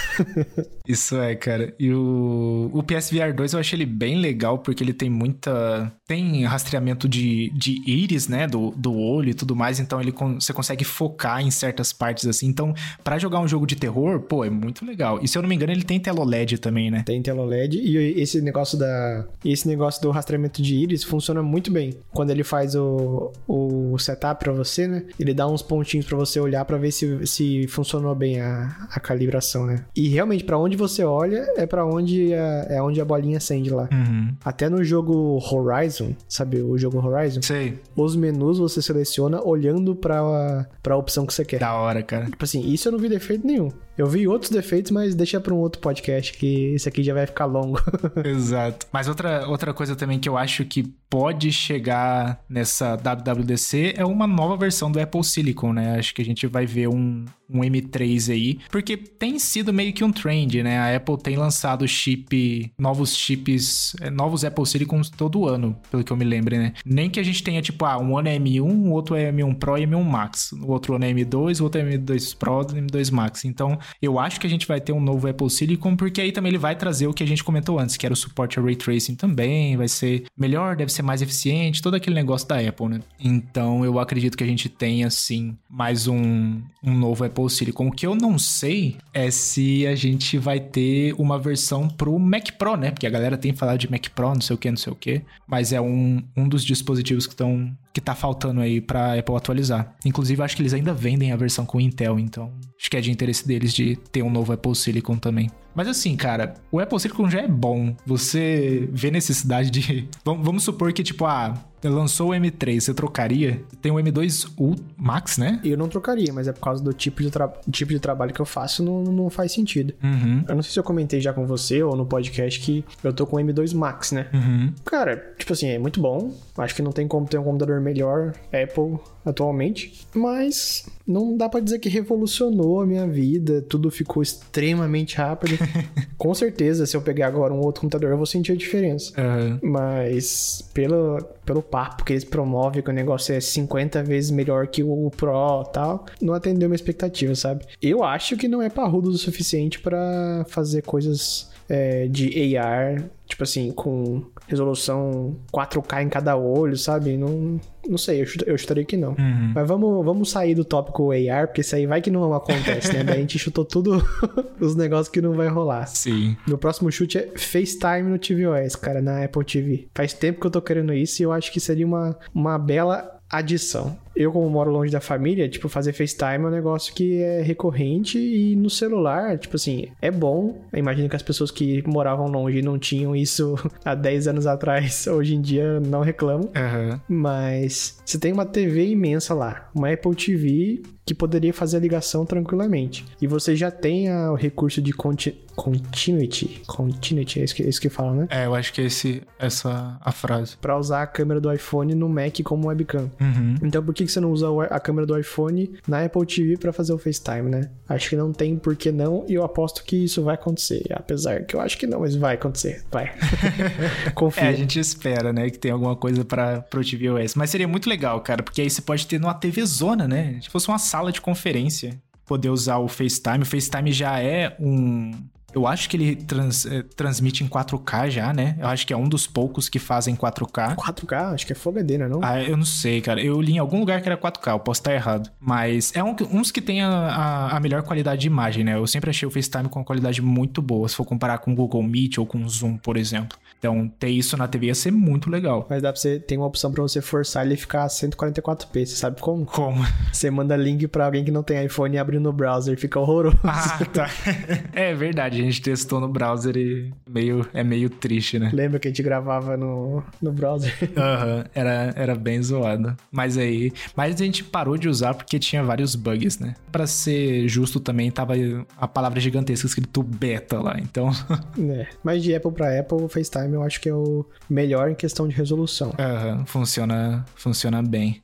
Isso é, cara. E o, o PSVR 2 eu achei ele bem legal porque ele tem muita. Tem rastreamento de, de íris, né? Do, do olho e tudo mais. Então ele con- você consegue focar em certas partes assim. Então, pra jogar um jogo de terror, pô, é muito legal. E se eu não me engano, ele tem tela OLED também, né? Tem tela LED e esse negócio da esse negócio do rastreamento de íris funciona muito bem. Quando ele faz o, o setup pra você, né? Ele dá uns pontinhos pra você olhar pra ver se, se funcionou bem a, a calibração, né? E realmente pra onde você olha é pra onde a, é onde a bolinha acende lá. Uhum. Até no jogo Horizon, sabe o jogo Horizon? Sei. Os menus você seleciona olhando pra, pra opção que você quer. Da hora, cara. Tipo assim, isso eu não vi defeito nenhum. Eu vi outros defeitos, mas deixa pra um outro podcast, que esse aqui já vai ficar longo. (laughs) Exato. Mas outra, outra coisa também que eu acho que pode chegar nessa WWDC é uma nova versão do Apple Silicon, né? Acho que a gente vai ver um, um M3 aí, porque tem sido meio que um trend, né? A Apple tem lançado chip, novos chips, eh, novos Apple Silicons todo ano, pelo que eu me lembro, né? Nem que a gente tenha, tipo, ah, um ano é M1, o outro é M1 Pro e M1 Max. O outro ano é M2, o outro é M2 Pro e M2 Max. Então, eu acho que a gente vai ter um novo Apple Silicon, porque aí também ele vai trazer o que a gente comentou antes, que era o suporte a Ray Tracing também, vai ser melhor, deve ser mais eficiente, todo aquele negócio da Apple, né? Então eu acredito que a gente tenha, sim, mais um, um novo Apple Silicon. O que eu não sei é se a gente vai ter uma versão pro Mac Pro, né? Porque a galera tem falado de Mac Pro, não sei o que, não sei o que, mas é um, um dos dispositivos que estão que tá faltando aí pra Apple atualizar. Inclusive, acho que eles ainda vendem a versão com Intel, então acho que é de interesse deles de ter um novo Apple Silicon também. Mas assim, cara, o Apple Silicon já é bom. Você vê necessidade de. (laughs) Vamos supor que, tipo, ah, lançou o M3, você trocaria? Tem o M2 U Max, né? Eu não trocaria, mas é por causa do tipo de, tipo de trabalho que eu faço, não, não faz sentido. Uhum. Eu não sei se eu comentei já com você ou no podcast que eu tô com o M2 Max, né? Uhum. Cara, tipo assim, é muito bom. Acho que não tem como ter um computador melhor Apple atualmente, mas não dá para dizer que revolucionou a minha vida, tudo ficou extremamente rápido. (laughs) Com certeza, se eu pegar agora um outro computador, eu vou sentir a diferença. Uhum. Mas pelo, pelo papo que eles promovem, que o negócio é 50 vezes melhor que o Pro tal, não atendeu minha expectativa, sabe? Eu acho que não é parrudo o suficiente para fazer coisas é, de AR, tipo assim, com resolução 4K em cada olho, sabe? Não, não sei, eu, eu chutaria que não. Uhum. Mas vamos, vamos sair do tópico AR, porque isso aí vai que não acontece, né? Daí a gente chutou tudo (laughs) os negócios que não vai rolar. Sim. Meu próximo chute é FaceTime no tvOS, cara, na Apple TV. Faz tempo que eu tô querendo isso e eu acho que seria uma, uma bela adição. Eu, como moro longe da família, tipo, fazer FaceTime é um negócio que é recorrente e no celular, tipo assim, é bom. Imagino que as pessoas que moravam longe não tinham isso (laughs) há 10 anos atrás, (laughs) hoje em dia não reclamam. Uhum. Mas você tem uma TV imensa lá, uma Apple TV que poderia fazer a ligação tranquilamente. E você já tem a, o recurso de conti continuity. Continuity, é isso que, é isso que fala, né? É, eu acho que é esse, essa a frase. Pra usar a câmera do iPhone no Mac como webcam. Uhum. Então por que você não usa a câmera do iPhone na Apple TV para fazer o FaceTime, né? Acho que não tem por que não, e eu aposto que isso vai acontecer. Apesar que eu acho que não, mas vai acontecer. Vai. (laughs) Confia. É, a gente espera, né, que tenha alguma coisa para pro tvOS. Mas seria muito legal, cara, porque aí você pode ter numa TV zona, né? Se fosse uma sala de conferência, poder usar o FaceTime. O FaceTime já é um eu acho que ele trans, é, transmite em 4K já, né? Eu acho que é um dos poucos que fazem 4K. 4K? Acho que é Full HD, né? Não? Ah, eu não sei, cara. Eu li em algum lugar que era 4K, eu posso estar errado. Mas é um, uns que tem a, a, a, melhor qualidade de imagem, né? Eu sempre achei o FaceTime com uma qualidade muito boa, se for comparar com o Google Meet ou com o Zoom, por exemplo. Então, ter isso na TV ia ser muito legal. Mas dá pra você, tem uma opção pra você forçar ele ficar a 144p, você sabe como? Como? (laughs) Você manda link pra alguém que não tem iPhone e abre no browser, fica horroroso. Ah, tá. (laughs) é verdade, gente testou no browser e meio, é meio triste, né? Lembra que a gente gravava no, no browser? (laughs) Aham, uhum, era, era bem zoado. Mas aí, mas a gente parou de usar porque tinha vários bugs, né? Pra ser justo também, tava a palavra gigantesca escrito beta lá, então... (laughs) é, mas de Apple pra Apple, o FaceTime eu acho que é o melhor em questão de resolução. Uhum, funciona, funciona bem.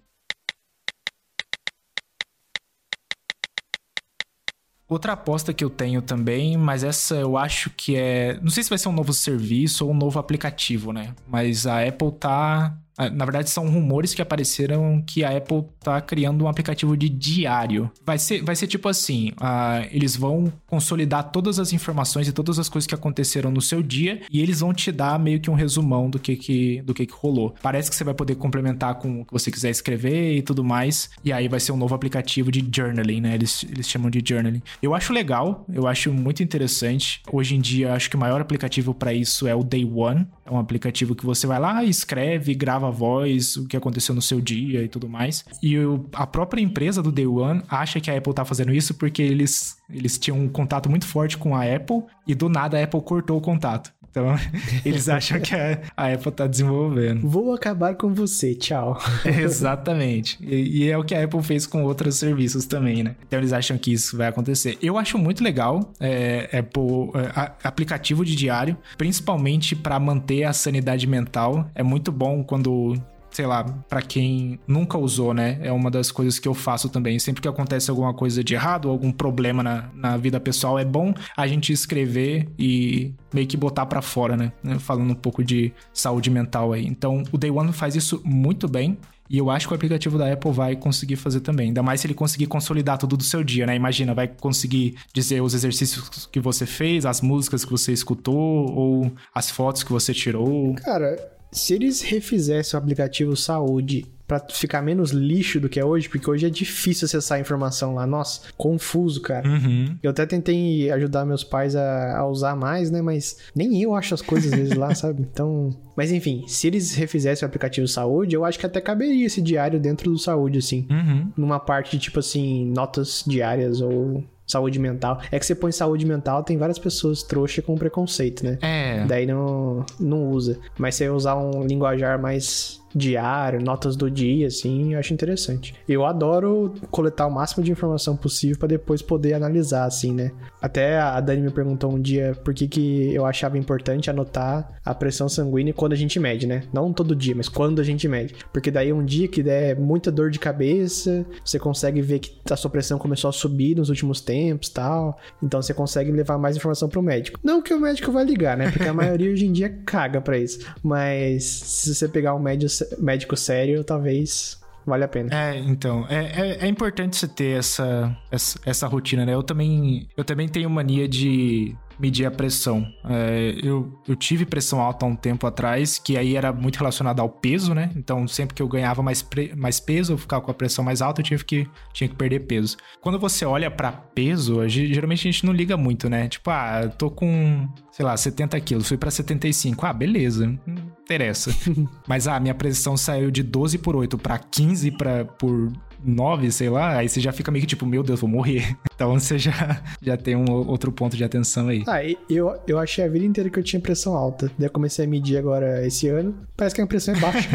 Outra aposta que eu tenho também, mas essa eu acho que é. Não sei se vai ser um novo serviço ou um novo aplicativo, né? Mas a Apple tá na verdade, são rumores que apareceram que a Apple tá criando um aplicativo de diário. Vai ser, vai ser tipo assim: uh, eles vão consolidar todas as informações e todas as coisas que aconteceram no seu dia e eles vão te dar meio que um resumão do que que, do que, que rolou. Parece que você vai poder complementar com o que você quiser escrever e tudo mais. E aí vai ser um novo aplicativo de journaling, né? Eles, eles chamam de journaling. Eu acho legal, eu acho muito interessante. Hoje em dia, acho que o maior aplicativo para isso é o Day One. É um aplicativo que você vai lá, escreve, grava a voz, o que aconteceu no seu dia e tudo mais. E a própria empresa do Day One acha que a Apple tá fazendo isso porque eles, eles tinham um contato muito forte com a Apple e do nada a Apple cortou o contato. Então, (laughs) eles acham que a, a, Apple tá desenvolvendo. Vou acabar com você, tchau. (laughs) Exatamente. E, e, é o que a Apple fez com outros serviços também, né? Então, eles acham que isso vai acontecer. Eu acho muito legal é, Apple, é, aplicativo de diário, principalmente para manter a sanidade mental. É muito bom quando sei lá, para quem nunca usou, né? É uma das coisas que eu faço também. Sempre que acontece alguma coisa de errado, algum problema na, na vida pessoal, é bom a gente escrever e meio que botar para fora, né? Falando um pouco de saúde mental aí. Então, o Day One faz isso muito bem. E eu acho que o aplicativo da Apple vai conseguir fazer também. Ainda mais se ele conseguir consolidar tudo do seu dia, né? Imagina, vai conseguir dizer os exercícios que você fez, as músicas que você escutou, ou as fotos que você tirou. Cara, se eles refizessem o aplicativo saúde para ficar menos lixo do que é hoje, porque hoje é difícil acessar a informação lá. Nossa, confuso, cara. Uhum. Eu até tentei ajudar meus pais a, a, usar mais, né? Mas nem eu acho as coisas às vezes lá, (laughs) sabe? Então. Mas enfim, se eles refizessem o aplicativo saúde, eu acho que até caberia esse diário dentro do saúde, assim. Uhum. Numa parte de tipo assim, notas diárias ou saúde mental. É que você põe saúde mental, tem várias pessoas trouxa com preconceito, né? É. Daí não, não usa. Mas se você usar um linguajar mais diário, notas do dia, assim, eu acho interessante. Eu adoro coletar o máximo de informação possível para depois poder analisar, assim, né? Até a Dani me perguntou um dia por que, que eu achava importante anotar a pressão sanguínea quando a gente mede, né? Não todo dia, mas quando a gente mede. Porque daí um dia que der muita dor de cabeça, você consegue ver que a sua pressão começou a subir nos últimos tempos tal. Então você consegue levar mais informação pro médico. Não que o médico vai ligar, né? Porque a maioria hoje em dia caga pra isso. Mas se você pegar um médico médico sério, talvez vale a pena. É, então, é, é, é, importante você ter essa, essa, essa rotina, né? Eu também, eu também tenho mania de medir a pressão. É, eu, eu tive pressão alta há um tempo atrás, que aí era muito relacionado ao peso, né? Então, sempre que eu ganhava mais, pre, mais peso, eu ficava com a pressão mais alta, eu tive que, tinha que perder peso. Quando você olha para peso, geralmente a gente não liga muito, né? Tipo, ah, eu tô com, sei lá, 70 quilos, fui para 75. Ah, beleza, não interessa. (laughs) Mas, ah, minha pressão saiu de 12 por 8 para 15 pra, por 9, sei lá, aí você já fica meio que tipo, meu Deus, vou morrer. Então (laughs) você já, já tem um outro ponto de atenção aí. Ah, eu, eu achei a vida inteira que eu tinha pressão alta. Daí eu comecei a medir agora esse ano. Parece que a pressão é baixa.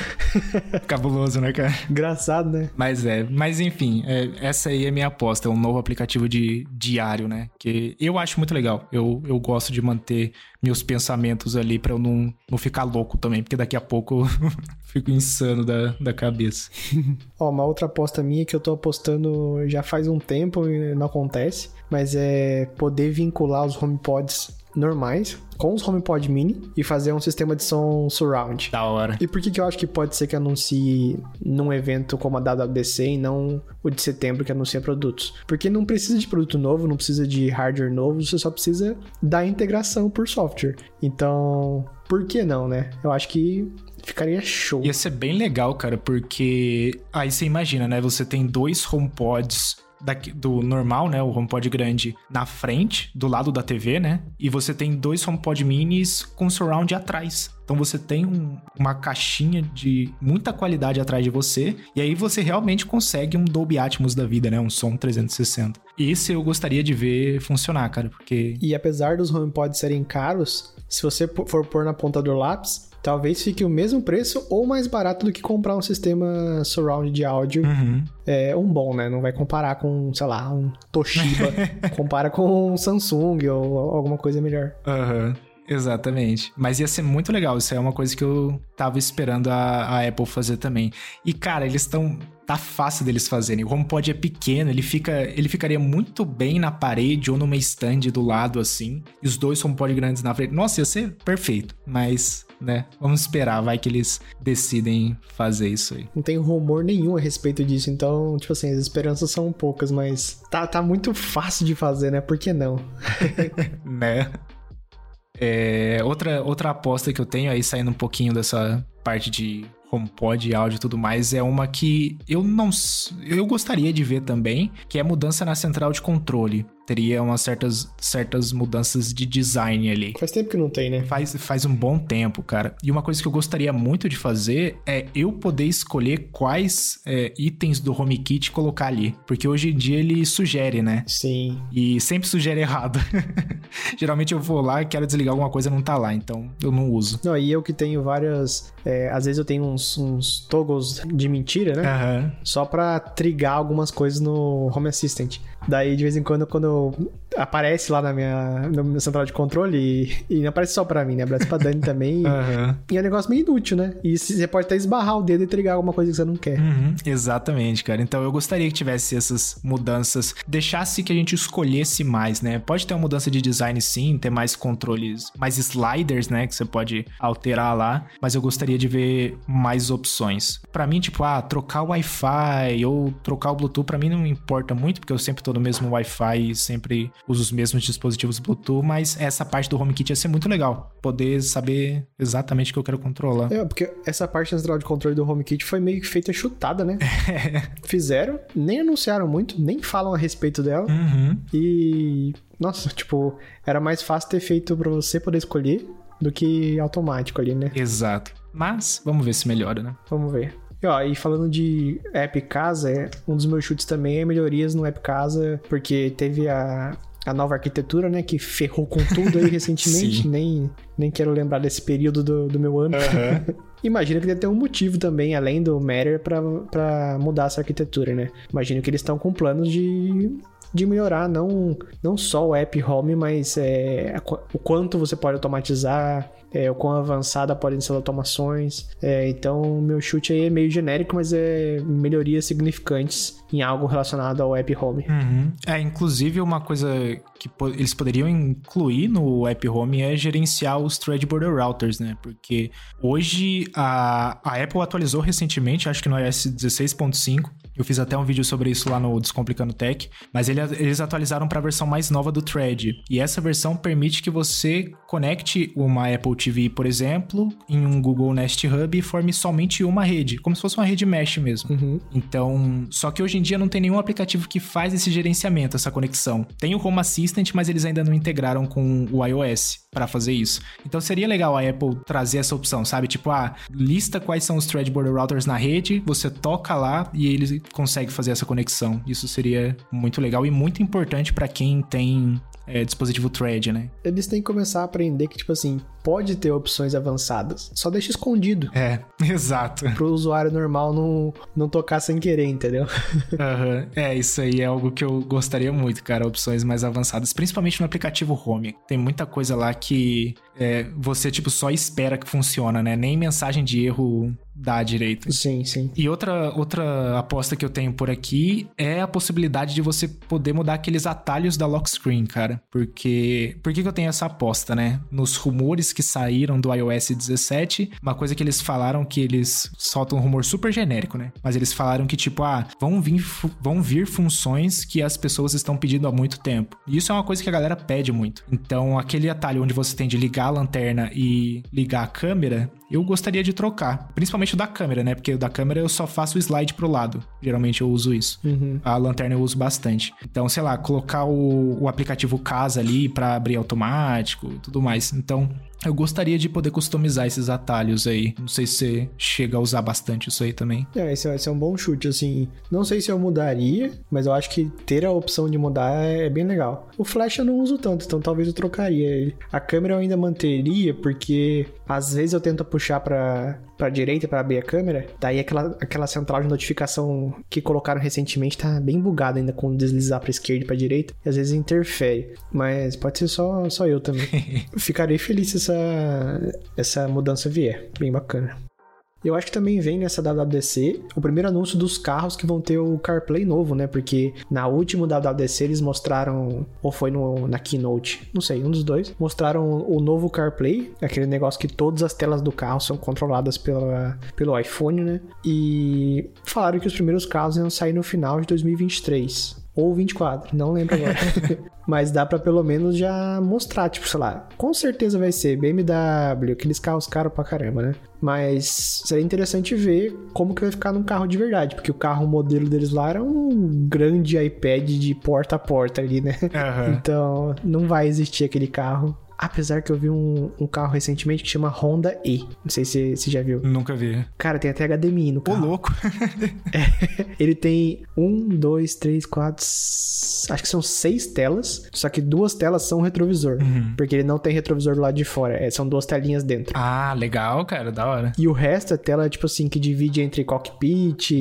(laughs) Cabuloso, né, cara? Engraçado, né? Mas é, mas enfim, é, essa aí é minha aposta, é um novo aplicativo de diário, né? Que eu acho muito legal. Eu, eu gosto de manter meus pensamentos ali para eu não, não ficar louco também, porque daqui a pouco (laughs) eu fico insano da, da cabeça. Ó, uma outra aposta minha que eu tô apostando já faz um tempo e não acontece, mas é poder vincular os HomePods normais com os HomePod Mini e fazer um sistema de som surround. Da hora. E por que, que eu acho que pode ser que anuncie num evento como a WWDC e não o de setembro que anuncia produtos? Porque não precisa de produto novo, não precisa de hardware novo, você só precisa da integração por software. Então, por que não, né? Eu acho que ficaria show. Ia ser bem legal, cara, porque aí você imagina, né? Você tem dois HomePods daqui, do normal, né? O HomePod grande na frente, do lado da TV, né? E você tem dois HomePod minis com surround atrás. Então você tem um, uma caixinha de muita qualidade atrás de você, e aí você realmente consegue um Dolby Atmos da vida, né? Um som 360. Esse eu gostaria de ver funcionar, cara, porque... E apesar dos HomePods serem caros, se você for pôr na ponta do lápis, talvez fique o mesmo preço ou mais barato do que comprar um sistema surround de áudio. Uhum. É um bom, né? Não vai comparar com, sei lá, um Toshiba. (laughs) Compara com um Samsung ou alguma coisa melhor. Aham. Uhum. Exatamente. Mas ia ser muito legal. Isso é uma coisa que eu tava esperando a, a Apple fazer também. E, cara, eles estão. Tá fácil deles fazerem. O HomePod é pequeno, ele fica, ele ficaria muito bem na parede ou numa stand do lado assim. E os dois HomePod grandes na frente. Nossa, ia ser perfeito. Mas, né, vamos esperar, vai que eles decidem fazer isso aí. Não tem rumor nenhum a respeito disso, então, tipo assim, as esperanças são poucas, mas tá, tá muito fácil de fazer, né? Por que não? (laughs) né? É, outra, outra aposta que eu tenho aí, saindo um pouquinho dessa parte de HomePod, áudio e tudo mais, é uma que eu não. Eu gostaria de ver também, que é mudança na central de controle teria umas certas, certas mudanças de design ali. Faz tempo que não tem, né? Faz, faz um bom tempo, cara. E uma coisa que eu gostaria muito de fazer é eu poder escolher quais é, itens do HomeKit colocar ali. Porque hoje em dia ele sugere, né? Sim. E sempre sugere errado. (laughs) Geralmente eu vou lá e quero desligar alguma coisa não tá lá, então eu não uso. Não, e eu que tenho várias. É, às vezes eu tenho uns, uns toggles de mentira, né? Uhum. Só pra trigar algumas coisas no Home Assistant. Daí, de vez em quando, quando aparece lá na minha, na minha central de controle e, e não aparece só pra mim, né? Aparece pra Dani também. (laughs) Aham. E é um negócio meio inútil, né? E você pode até esbarrar o dedo e trigar alguma coisa que você não quer. Uhum, exatamente, cara. Então eu gostaria que tivesse essas mudanças, deixasse que a gente escolhesse mais, né? Pode ter uma mudança de design sim, ter mais controles, mais sliders, né, que você pode alterar lá, mas eu gostaria de ver mais opções. Pra mim, tipo, ah, trocar o Wi-Fi ou trocar o Bluetooth, pra mim não importa muito, porque eu sempre tô no mesmo Wi-Fi e sempre uso os mesmos dispositivos Bluetooth, mas essa parte do HomeKit ia ser muito legal, poder saber exatamente o que eu quero controlar. É, porque essa parte central de controle do HomeKit foi meio que feita chutada, né? (laughs) Fizeram, nem anunciaram muito, nem falam a respeito dela. Uhum. E. Nossa, tipo, era mais fácil ter feito pra você poder escolher do que automático ali, né? Exato. Mas vamos ver se melhora, né? Vamos ver. E, ó, e falando de app casa, é, um dos meus chutes também é melhorias no app casa, porque teve a, a nova arquitetura, né, que ferrou com tudo aí (laughs) recentemente. Nem, nem quero lembrar desse período do, do meu ano. (laughs) Imagino que deve ter um motivo também, além do Matter, pra mudar essa arquitetura, né? Imagino que eles estão com planos de, de melhorar não, não só o app home, mas é, o quanto você pode automatizar, é, o quão avançada podem ser as automações. É, então, meu chute aí é meio genérico, mas é melhorias significantes em algo relacionado ao app home. Uhum. É, inclusive uma coisa que po- eles poderiam incluir no App Home é gerenciar os Thread Border Routers, né? Porque hoje a, a Apple atualizou recentemente, acho que no iOS 16.5. Eu fiz até um vídeo sobre isso lá no Descomplicando Tech, mas ele- eles atualizaram para a versão mais nova do Thread. E essa versão permite que você conecte uma Apple TV, por exemplo, em um Google Nest Hub e forme somente uma rede, como se fosse uma rede mesh mesmo. Uhum. Então, só que hoje em dia não tem nenhum aplicativo que faz esse gerenciamento, essa conexão. Tem o Home Assistant, mas eles ainda não integraram com o iOS para fazer isso. Então seria legal a Apple trazer essa opção, sabe? Tipo, ah, lista quais são os Thread Border Routers na rede, você toca lá e ele consegue fazer essa conexão. Isso seria muito legal e muito importante para quem tem é, dispositivo Thread, né? Eles têm que começar a aprender que, tipo assim, pode ter opções avançadas, só deixa escondido. É, (laughs) exato. Pro usuário normal não, não tocar sem querer, entendeu? (laughs) Aham. É, isso aí é algo que eu gostaria muito, cara. Opções mais avançadas, principalmente no aplicativo Home. Tem muita coisa lá que é, você, tipo, só espera que funciona, né? Nem mensagem de erro dá direito. Sim, sim. E outra, outra aposta que eu tenho por aqui é a possibilidade de você poder mudar aqueles atalhos da lock screen, cara. Porque. Por que, que eu tenho essa aposta, né? Nos rumores que saíram do iOS 17, uma coisa que eles falaram que eles soltam um rumor super genérico, né? Mas eles falaram que, tipo, ah, vão vir, vão vir funções que as pessoas estão pedindo há muito tempo. E isso é uma coisa que a galera pede muito. Então, aquele atalho onde você tem de ligar a lanterna e ligar a câmera, eu gostaria de trocar. Principalmente o da câmera, né? Porque o da câmera eu só faço o slide pro lado. Geralmente eu uso isso. Uhum. A lanterna eu uso bastante. Então, sei lá, colocar o, o aplicativo casa ali pra abrir automático e tudo mais. Então, eu gostaria de poder customizar esses atalhos aí. Não sei se você chega a usar bastante isso aí também. É, esse, esse é um bom chute, assim. Não sei se eu mudaria, mas eu acho que ter a opção de mudar é bem legal. O Flash eu não uso tanto, então talvez eu trocaria ele. A câmera eu ainda manteria, porque às vezes eu tento puxar pra, pra direita pra abrir a câmera, daí aquela, aquela central de notificação que colocaram recentemente tá bem bugada ainda com deslizar pra esquerda e pra direita, e às vezes interfere. Mas pode ser só, só eu também. (laughs) Ficarei feliz se essa, essa mudança vier. Bem bacana. Eu acho que também vem nessa WWDC o primeiro anúncio dos carros que vão ter o CarPlay novo, né? Porque na última WWDC eles mostraram, ou foi no, na Keynote, não sei, um dos dois, mostraram o novo CarPlay, aquele negócio que todas as telas do carro são controladas pela, pelo iPhone, né? E falaram que os primeiros carros iam sair no final de 2023. Ou 24, não lembro agora. (laughs) Mas dá pra pelo menos já mostrar, tipo, sei lá, com certeza vai ser BMW, aqueles carros caros pra caramba, né? Mas seria interessante ver como que vai ficar num carro de verdade, porque o carro o modelo deles lá era um grande iPad de porta a porta ali, né? Então não vai existir aquele carro. Apesar que eu vi um, um carro recentemente que chama Honda E. Não sei se você já viu. Nunca vi. Cara, tem até HDMI no Ô, carro. louco. (laughs) Ele tem um, dois, três, quatro. Acho que são seis telas. Só que duas telas são retrovisor. Porque ele não tem retrovisor do lado de fora. é, são duas telinhas dentro. ah, legal, cara. Da hora. E o resto é tela, tipo assim, que divide entre cockpit,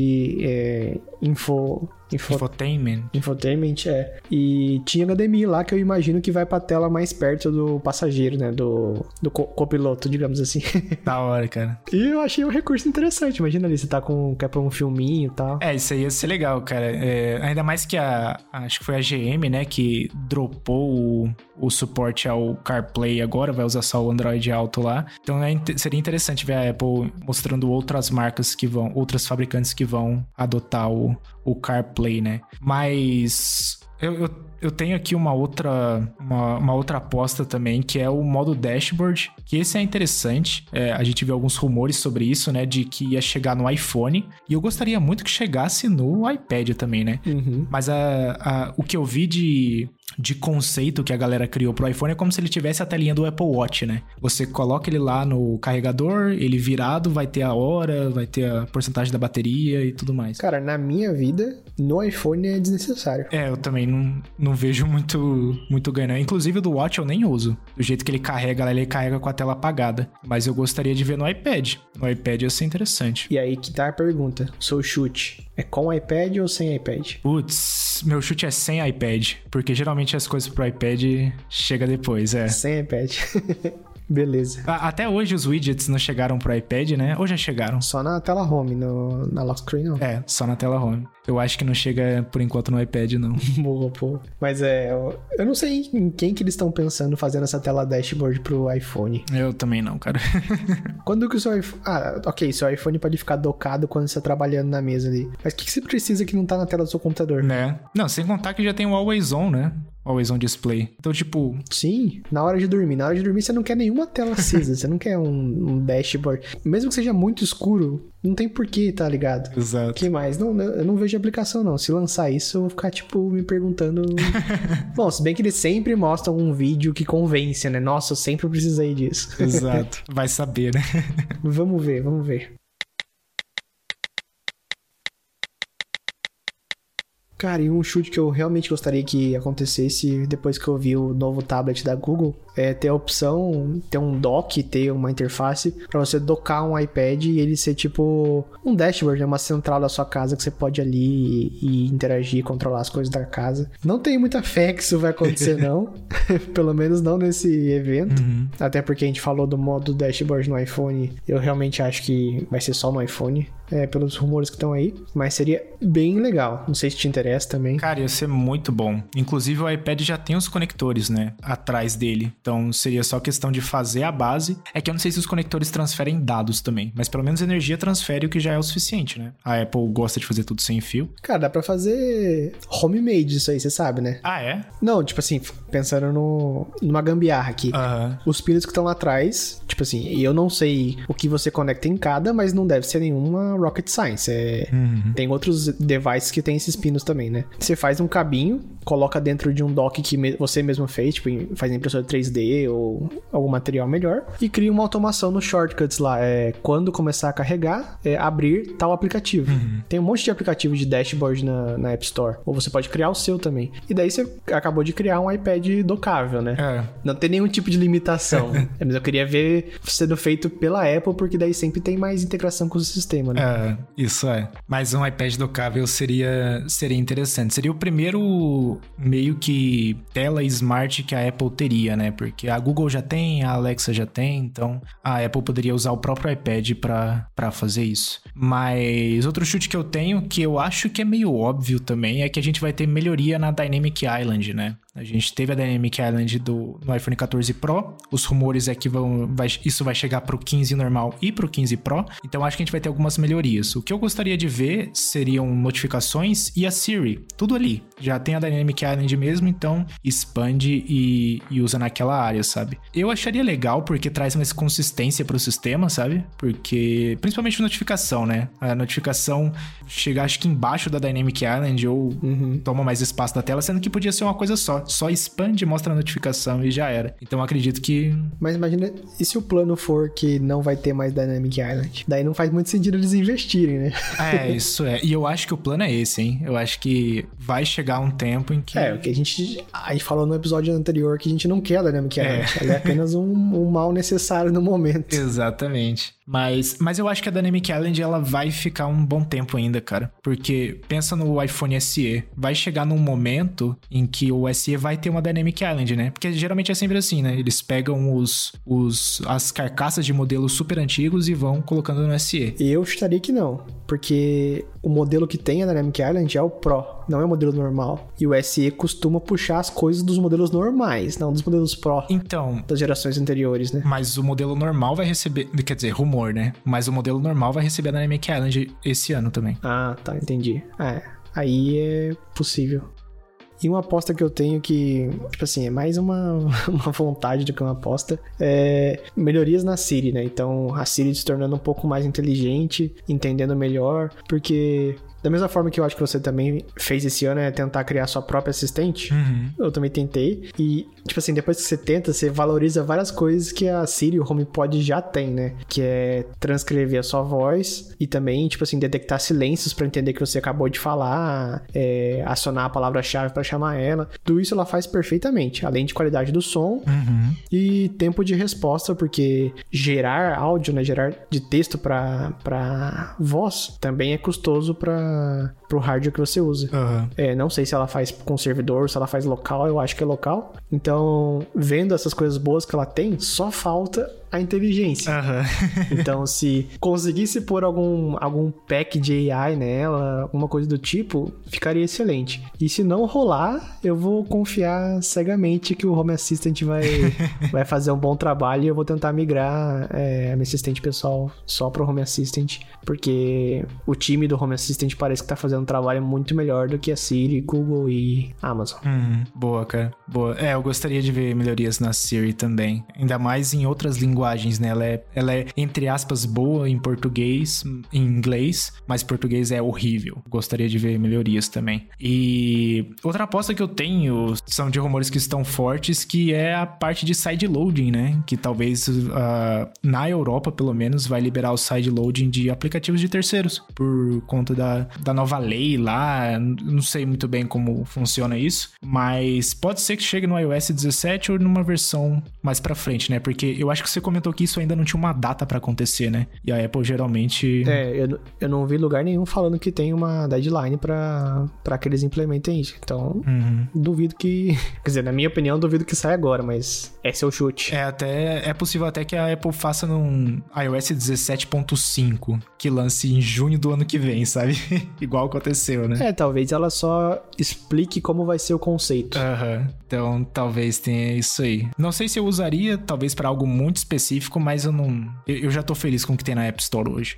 é, info, Info... Infotainment. Infotainment, é. E tinha HDMI lá que eu imagino que vai pra tela mais perto do passageiro, né? Do, do co- copiloto, digamos assim. (laughs) Da hora, cara. e eu achei um recurso interessante. Imagina ali, você tá com. quer pra um filminho e tal. É, isso aí ia ser legal, cara. É, ainda mais que a. Acho que foi a GM, né? Que dropou o, o suporte ao CarPlay agora, vai usar só o Android Auto lá. Então é seria interessante ver a Apple mostrando outras marcas que vão. Outras fabricantes que vão adotar o, o CarPlay, né? Mas. Eu, eu, eu tenho aqui uma outra, uma, uma outra aposta também, que é o modo dashboard, que esse é interessante. É, a gente viu alguns rumores sobre isso, né? De que ia chegar no iPhone. E eu gostaria muito que chegasse no iPad também, né? Uhum. Mas a, a- o que eu vi de, de conceito que a galera criou pro iPhone é como se ele tivesse a telinha do Apple Watch, né? Você coloca ele lá no carregador, ele virado, vai ter a hora, vai ter a porcentagem da bateria e tudo mais. Cara, na minha vida, no iPhone é desnecessário. É, eu também não, não vejo muito, muito ganho. Inclusive o do Watch eu nem uso. Do jeito que ele carrega, ele carrega com a tela apagada. Mas eu gostaria de ver no iPad. No iPad ia ser interessante. E aí que tá a pergunta: seu chute é com iPad ou sem iPad? Putz, meu chute é sem iPad. Porque geralmente as coisas pro iPad chega depois, é. Sem iPad. (laughs) Beleza. Até hoje os widgets não chegaram pro iPad, né? Ou já chegaram? Só na tela home, no, na lock screen não. É, só na tela home. Eu acho que não chega por enquanto no iPad, não. (laughs) Boa, pô. Mas é, eu, eu não sei em quem que eles estão pensando fazendo essa tela dashboard pro iPhone. Eu também não, cara. (laughs) Quando que o seu iPhone. Ah, ok, seu iPhone pode ficar docado quando você tá trabalhando na mesa ali. Mas o que, que você precisa que não tá na tela do seu computador? né? Não, sem contar que já tem o Always On, né? Always On Display. Então, tipo, Sim, na hora de dormir. Na hora de dormir você não quer nenhuma tela (laughs) acesa, você não quer um, um dashboard. Mesmo que seja muito escuro, não tem porquê, tá ligado? O exato. que mais? Não- eu não vejo aplicação, não. Se lançar isso, eu vou ficar, tipo, me perguntando. (laughs) Bom, se bem que eles sempre mostram um vídeo que convence, né? Nossa, eu sempre precisei disso. (laughs) Exato. Vai saber, né? (laughs) vamos ver, vamos ver. Cara, e um chute que eu realmente gostaria que acontecesse depois que eu vi o novo tablet da Google é ter a opção, ter um dock, ter uma interface pra você docar um iPad e ele ser tipo um dashboard, né? uma central da sua casa que você pode ali e, e interagir, controlar as coisas da casa. Não tenho muita fé que isso vai acontecer, (laughs) não. (laughs) Pelo menos não nesse evento. Até porque a gente falou do modo dashboard no iPhone. Eu realmente acho que vai ser só no iPhone. É, pelos rumores que estão aí. Mas seria bem legal. Não sei se te interessa também. Cara, ia ser muito bom. Inclusive, o iPad já tem os conectores, né? Atrás dele. Então, seria só questão de fazer a base. É que eu não sei se os conectores transferem dados também. Mas pelo menos energia transfere o que já é o suficiente, né? A Apple gosta de fazer tudo sem fio. Cara, dá pra fazer homemade isso aí, você sabe, né? Ah, é? Não, tipo assim, pensando no, numa gambiarra aqui. Os pinos que estão lá atrás, tipo assim, eu não sei o que você conecta em cada, mas não deve ser nenhuma rocket science. É, Tem outros devices que tem esses pinos também, né? Você faz um cabinho, coloca dentro de um dock que você mesmo fez, tipo, faz impressora 3D ou algum material melhor, e cria uma automação no shortcuts lá. É, quando começar a carregar, é, abrir tal aplicativo. Tem um monte de aplicativo de dashboard na, na App Store. Ou você pode criar o seu também. E daí você acabou de criar um iPad docável, né? É. Não tem nenhum tipo de limitação. (laughs) É, Mas eu queria ver sendo feito pela Apple, porque daí sempre tem mais integração com o sistema, né? É, isso é. Mas um iPad docável seria, seria interessante. Seria o primeiro meio que tela smart que a Apple teria, né? Porque a Google já tem, a Alexa já tem, então a Apple poderia usar o próprio iPad pra fazer isso. Mas outro chute que eu tenho, que eu acho que é meio óbvio também, é que a gente vai ter melhoria na Dynamic Island, né? A gente teve a Dynamic Island do, no iPhone 14 Pro. Os rumores é que vão, vai- isso vai chegar pro 15 normal e pro 15 Pro. Então acho que a gente vai ter algumas melhorias. O que eu gostaria de ver seriam notificações e a Siri. Tudo ali. Já tem a Dynamic Island mesmo, então expande e, e usa naquela área, sabe? Eu acharia legal porque traz mais consistência pro sistema, sabe? Porque, principalmente notificação, né? A notificação chega acho que embaixo da Dynamic Island ou toma mais espaço da tela, sendo que podia ser uma coisa só. Só expande, mostra a notificação e já era. Então acredito que. Mas imagina, e se o plano for que não vai ter mais Dynamic Island? Daí não faz muito sentido eles investirem, né? É, (laughs) isso é. E eu acho que o plano é esse, hein? Eu acho que vai chegar um tempo em que. É, o que a gente. A gente falou no episódio anterior que a gente não quer a Dynamic Island. É. Ela é apenas um, um mal necessário no momento. (laughs) Exatamente. Mas, mas eu acho que a Dynamic Island ela vai ficar um bom tempo ainda, cara. Porque pensa no iPhone SE. Vai chegar num momento em que o SE vai ter uma Dynamic Island, né? Porque geralmente é sempre assim, né? Eles pegam os, os, as carcaças de modelos super antigos e vão colocando no SE. Eu estaria que não. Porque o modelo que tem a Dynamic Island é o Pro, não é o modelo normal. E o SE costuma puxar as coisas dos modelos normais, não dos modelos Pro. Então. Das gerações anteriores, né? Mas o modelo normal vai receber. Quer dizer, rumor, né? Mas o modelo normal vai receber a Dynamic Island esse ano também. Ah, tá, entendi. É. Aí é possível. E uma aposta que eu tenho que, tipo assim, é mais uma, (laughs) uma vontade do que uma aposta, é melhorias na Siri, né? Então, a Siri se tornando um pouco mais inteligente, entendendo melhor, porque da mesma forma que eu acho que você também fez esse ano é tentar criar sua própria assistente, uhum. eu também tentei. E, tipo assim, depois que você tenta, você valoriza várias coisas que a Siri, o HomePod já tem, né? Que é transcrever a sua voz e também, tipo assim, detectar silêncios para entender que você acabou de falar, é, acionar a palavra-chave para chamar ela. Tudo isso ela faz perfeitamente, além de qualidade do som uhum. e tempo de resposta, porque gerar áudio, né? Gerar de texto para voz também é custoso para pro hardware que você usa. Uhum. É, não sei se ela faz com servidor, se ela faz local, eu acho que é local. Então, vendo essas coisas boas que ela tem, só falta a inteligência. Uhum. (laughs) então, se conseguisse pôr algum, algum pack de AI nela, alguma coisa do tipo, ficaria excelente. E se não rolar, eu vou confiar cegamente que o Home Assistant vai, (laughs) vai fazer um bom trabalho e eu vou tentar migrar é, a minha assistente pessoal só pro Home Assistant, porque o time do Home Assistant parece que tá fazendo um trabalho muito melhor do que a Siri, Google e Amazon. Hum, boa, cara. Boa. É, eu gostaria de ver melhorias na Siri também. Ainda mais em outras linguagens linguagens, né? Ela é, ela é, entre aspas, boa em português, em inglês, mas português é horrível. Gostaria de ver melhorias também. E outra aposta que eu tenho são de rumores que estão fortes, que é a parte de side loading, né? Que talvez uh, na Europa, pelo menos, vai liberar o side loading de aplicativos de terceiros por conta da, da nova lei lá. Não sei muito bem como funciona isso, mas pode ser que chegue no iOS 17 ou numa versão mais para frente, né? Porque eu acho que você comentou que isso ainda não tinha uma data para acontecer, né? E a Apple geralmente. É, eu, eu não vi lugar nenhum falando que tem uma deadline para que eles implementem isso. Então, uhum. duvido que. (laughs) Quer dizer, na minha opinião, duvido que saia agora, mas esse é o chute. É, até. É possível até que a Apple faça num iOS 17.5, que lance em junho do ano que vem, sabe? (laughs) Igual aconteceu, né? É, talvez ela só explique como vai ser o conceito. Aham. Uhum. Então, talvez tenha isso aí. Não sei se eu usaria, talvez para algo muito específico, mas eu não. Eu já tô feliz com o que tem na App Store hoje.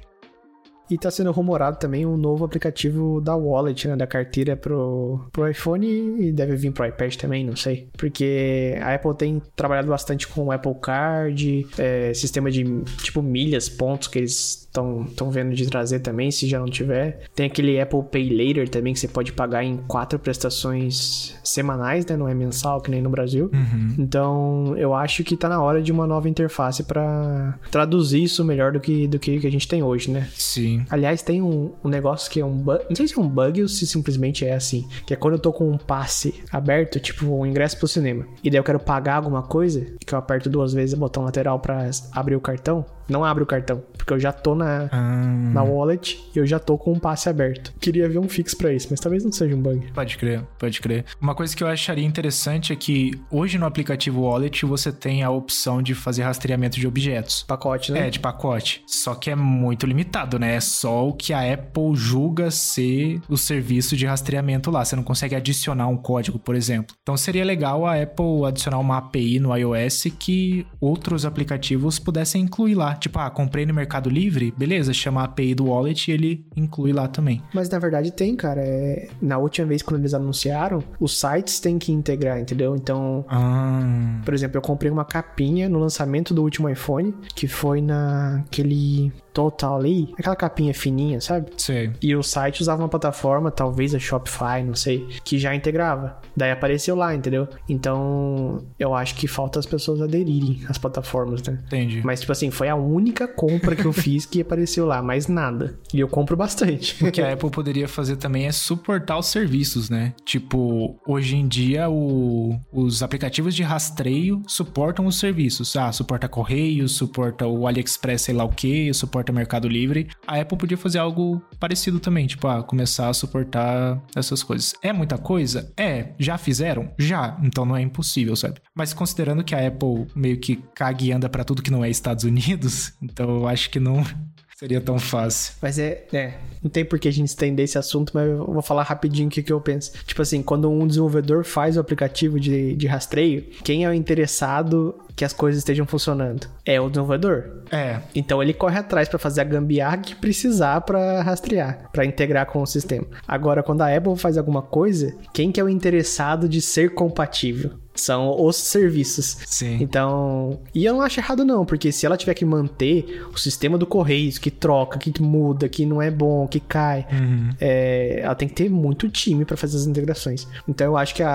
E tá sendo rumorado também um novo aplicativo da Wallet, né? Da carteira pro, pro iPhone e deve vir pro iPad também, não sei. Porque a Apple tem trabalhado bastante com o Apple Card, é, sistema de tipo milhas, pontos que eles estão vendo de trazer também, se já não tiver. Tem aquele Apple Pay Later também, que você pode pagar em quatro prestações semanais, né? Não é mensal, que nem no Brasil. Uhum. Então, eu acho que tá na hora de uma nova interface para traduzir isso melhor do que, do que a gente tem hoje, né? Sim. Aliás, tem um, um negócio que é um bug. Não sei se é um bug ou se simplesmente é assim. Que é quando eu tô com um passe aberto, tipo um ingresso pro cinema, e daí eu quero pagar alguma coisa, que eu aperto duas vezes o botão lateral para abrir o cartão não abre o cartão, porque eu já tô na, ah. na wallet e eu já tô com o um passe aberto. Queria ver um fix para isso, mas talvez não seja um bug. Pode crer, pode crer. Uma coisa que eu acharia interessante é que hoje no aplicativo Wallet você tem a opção de fazer rastreamento de objetos. Pacote, né? É, de pacote. Só que é muito limitado, né? É só o que a Apple julga ser o serviço de rastreamento lá. Você não consegue adicionar um código, por exemplo. Então seria legal a Apple adicionar uma API no iOS que outros aplicativos pudessem incluir lá. Tipo, ah, comprei no Mercado Livre, beleza, chama a API do wallet e ele inclui lá também. Mas na verdade tem, cara. É... Na última vez quando eles anunciaram, os sites têm que integrar, entendeu? Então, ah. por exemplo, eu comprei uma capinha no lançamento do último iPhone, que foi naquele Total ali, aquela capinha fininha, sabe? Sei. E o site usava uma plataforma, talvez a Shopify, não sei, que já integrava. Daí apareceu lá, entendeu? Então, eu acho que falta as pessoas aderirem às plataformas, né? Entendi. Mas, tipo assim, foi a única compra que eu (laughs) fiz que apareceu lá, mais nada. E eu compro bastante. O que a Apple poderia fazer também é suportar os serviços, né? Tipo, hoje em dia o- os aplicativos de rastreio suportam os serviços. Ah, suporta Correios, suporta o AliExpress, sei lá o que, suporta Mercado Livre. A Apple podia fazer algo parecido também, tipo, ah, começar a suportar essas coisas. É muita coisa? É. Já fizeram? Já. Então não é impossível, sabe? Mas considerando que a Apple meio que caga e anda pra tudo que não é Estados Unidos, (laughs) então eu acho que não seria tão fácil. Mas é, é, não tem por que a gente estender esse assunto, mas eu vou falar rapidinho o que, que eu penso. Tipo assim, quando um desenvolvedor faz o aplicativo de, de rastreio, quem é o interessado que as coisas estejam funcionando? É o desenvolvedor. É, Então ele corre atrás pra fazer a gambiarra que precisar pra rastrear, pra integrar com o sistema. Agora, quando a Apple faz alguma coisa, quem que é o interessado de ser compatível? São os serviços. sim. Então, e eu não acho errado não, porque se ela tiver que manter o sistema do Correios, que troca, que muda, que não é bom, que cai, Uhum. é, ela tem que ter muito time pra fazer as integrações. Então eu acho que a,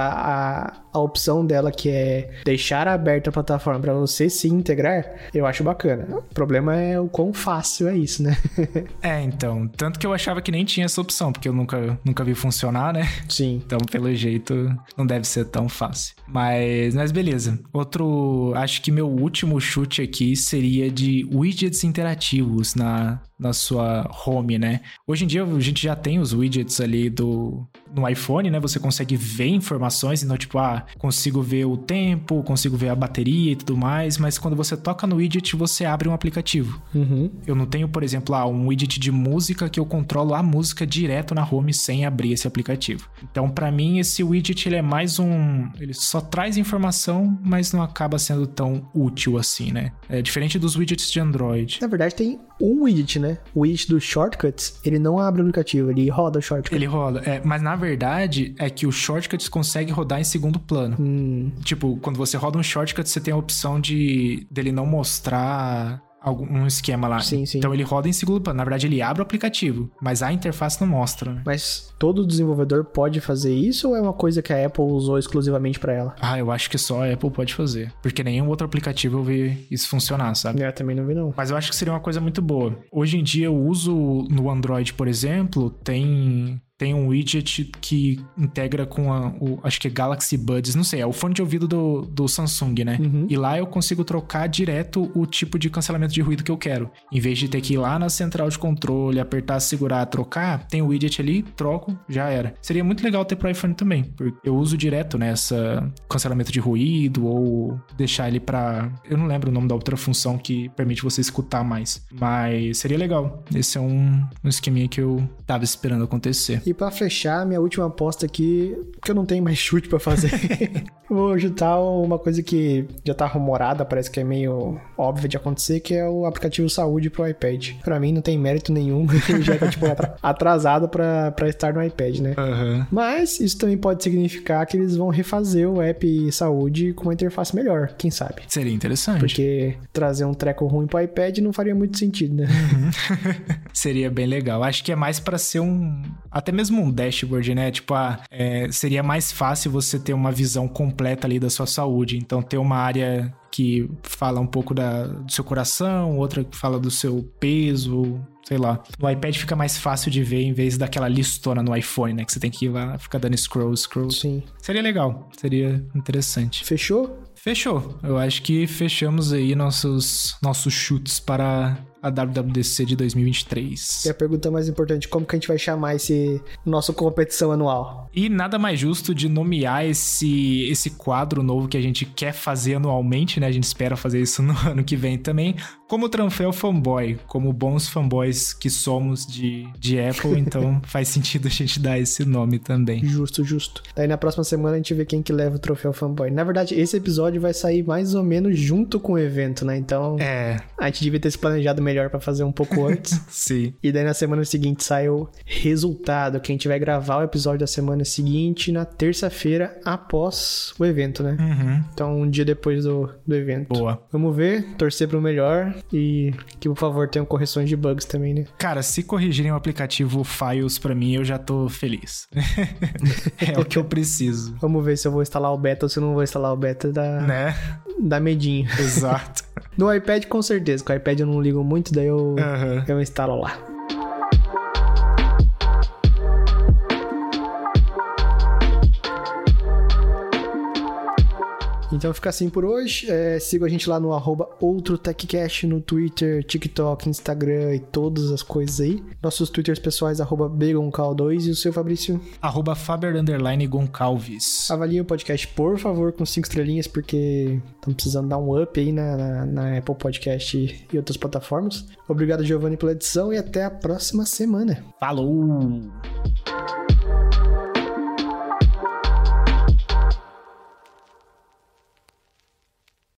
a, a opção dela, que é deixar aberta a plataforma pra você se integrar, eu acho bacana. O problema é o quão fácil é isso, né? (laughs) É, então. Tanto que eu achava que nem tinha essa opção, porque eu nunca, nunca vi funcionar, né? Sim. Então, pelo jeito, não deve ser tão fácil. Mas, mas beleza. Outro. Acho que meu último chute aqui seria de widgets interativos na, na sua home, né? Hoje em dia a gente já tem os widgets ali do. No iPhone, né? Você consegue ver informações, então, tipo, ah, consigo ver o tempo, consigo ver a bateria e tudo mais, mas quando você toca no widget, você abre um aplicativo. Uhum. Eu não tenho, por exemplo, ah, um widget de música que eu controlo a música direto na home sem abrir esse aplicativo. Então, pra mim, esse widget ele é mais um, ele só traz informação, mas não acaba sendo tão útil assim, né? É diferente dos widgets de Android. Na verdade, tem um widget, né? O widget dos shortcuts, ele não abre o aplicativo, ele roda o shortcut. Ele roda, é, mas na verdade é que o shortcuts consegue rodar em segundo plano. Hum, Tipo, quando você roda um shortcut, você tem a opção de dele não mostrar algum um esquema lá. Sim, sim. Então ele roda em segundo plano. Na verdade, ele abre o aplicativo, mas a interface não mostra, né? Mas todo desenvolvedor pode fazer isso ou é uma coisa que a Apple usou exclusivamente pra ela? Ah, eu acho que só a Apple pode fazer. Porque nenhum outro aplicativo eu vi isso funcionar, sabe? Eu também não vi, não. Mas eu acho que seria uma coisa muito boa. Hoje em dia, eu uso no Android, por exemplo, tem. Tem um widget que integra com a, o, acho que é Galaxy Buds, não sei, é o fone de ouvido do, do Samsung, né? Uhum. E lá eu consigo trocar direto o tipo de cancelamento de ruído que eu quero. Em vez de ter que ir lá na central de controle, apertar, segurar, trocar, tem o widget ali, troco, já era. Seria muito legal ter pro iPhone também, porque eu uso direto nessa cancelamento de ruído ou deixar ele pra. Eu não lembro o nome da outra função que permite você escutar mais, mas seria legal. Esse é um, um esqueminha que eu tava esperando acontecer. E pra fechar, minha última aposta aqui, porque eu não tenho mais (laughs) chute pra fazer. (laughs) Vou juntar uma coisa que já tá rumorada, parece que é meio óbvia de acontecer, que é o aplicativo saúde pro iPad. Pra mim não tem mérito nenhum, ele (laughs) já tá tipo atra- atrasado pra, pra estar no iPad, né? Aham. Mas isso também pode significar que eles vão refazer o app saúde com uma interface melhor, quem sabe? Seria interessante. Porque trazer um treco ruim pro iPad não faria muito sentido, né? Seria bem legal. Acho que é mais pra ser um. Até mesmo um dashboard, né? Tipo, ah, é, seria mais fácil você ter uma visão completa ali da sua saúde. Então, ter uma área que fala um pouco da, do seu coração, outra que fala do seu peso, sei lá. No iPad fica mais fácil de ver em vez daquela listona no iPhone, né? Que você tem que ir lá, ficar dando scroll, scroll. Sim. Seria legal, seria interessante. Fechou? Fechou. Eu acho que fechamos aí nossos, nossos chutes para a WWDC de 2023. E a pergunta mais importante, como que a gente vai chamar esse nosso competição anual? E nada mais justo de nomear esse, esse quadro novo que a gente quer fazer anualmente, né? A gente espera fazer isso no (laughs) ano que vem também, como troféu fanboy, como bons fanboys que somos de, de Apple, então (laughs) faz sentido a gente dar esse nome também. Justo, justo. Daí na próxima semana a gente vê quem que leva o troféu fanboy. Na verdade, esse episódio vai sair mais ou menos junto com o evento, né? Então, É, a gente devia ter se planejado melhor pra fazer um pouco antes. (laughs) sim. E daí na semana seguinte sai o resultado, que a gente vai gravar o episódio da semana seguinte na terça-feira após o evento, né? Uhum. Então, um dia depois do, do evento. Boa. Vamos ver, torcer pro melhor. E que, por favor, tenham correções de bugs também, né? Cara, se corrigirem o aplicativo Files pra mim, eu já tô feliz. (laughs) é o que eu preciso. Vamos ver se eu vou instalar o beta ou se eu não vou instalar o beta da, Né? da medinho. Exato. (laughs) No iPad, com certeza. Com o iPad eu não ligo muito, daí eu, Aham. eu instalo lá. Então fica assim por hoje. É, siga a gente lá no arroba outro TechCast no Twitter, TikTok, Instagram e todas as coisas aí. Nossos twitters pessoais, arroba BegonCal2 e o seu Fabrício. Arroba Faber Goncalves. Avalie o podcast, por favor, com cinco estrelinhas, porque estamos precisando dar um up aí na, na, na Apple Podcast e outras plataformas. Obrigado, Giovanni, pela edição e até a próxima semana. Falou!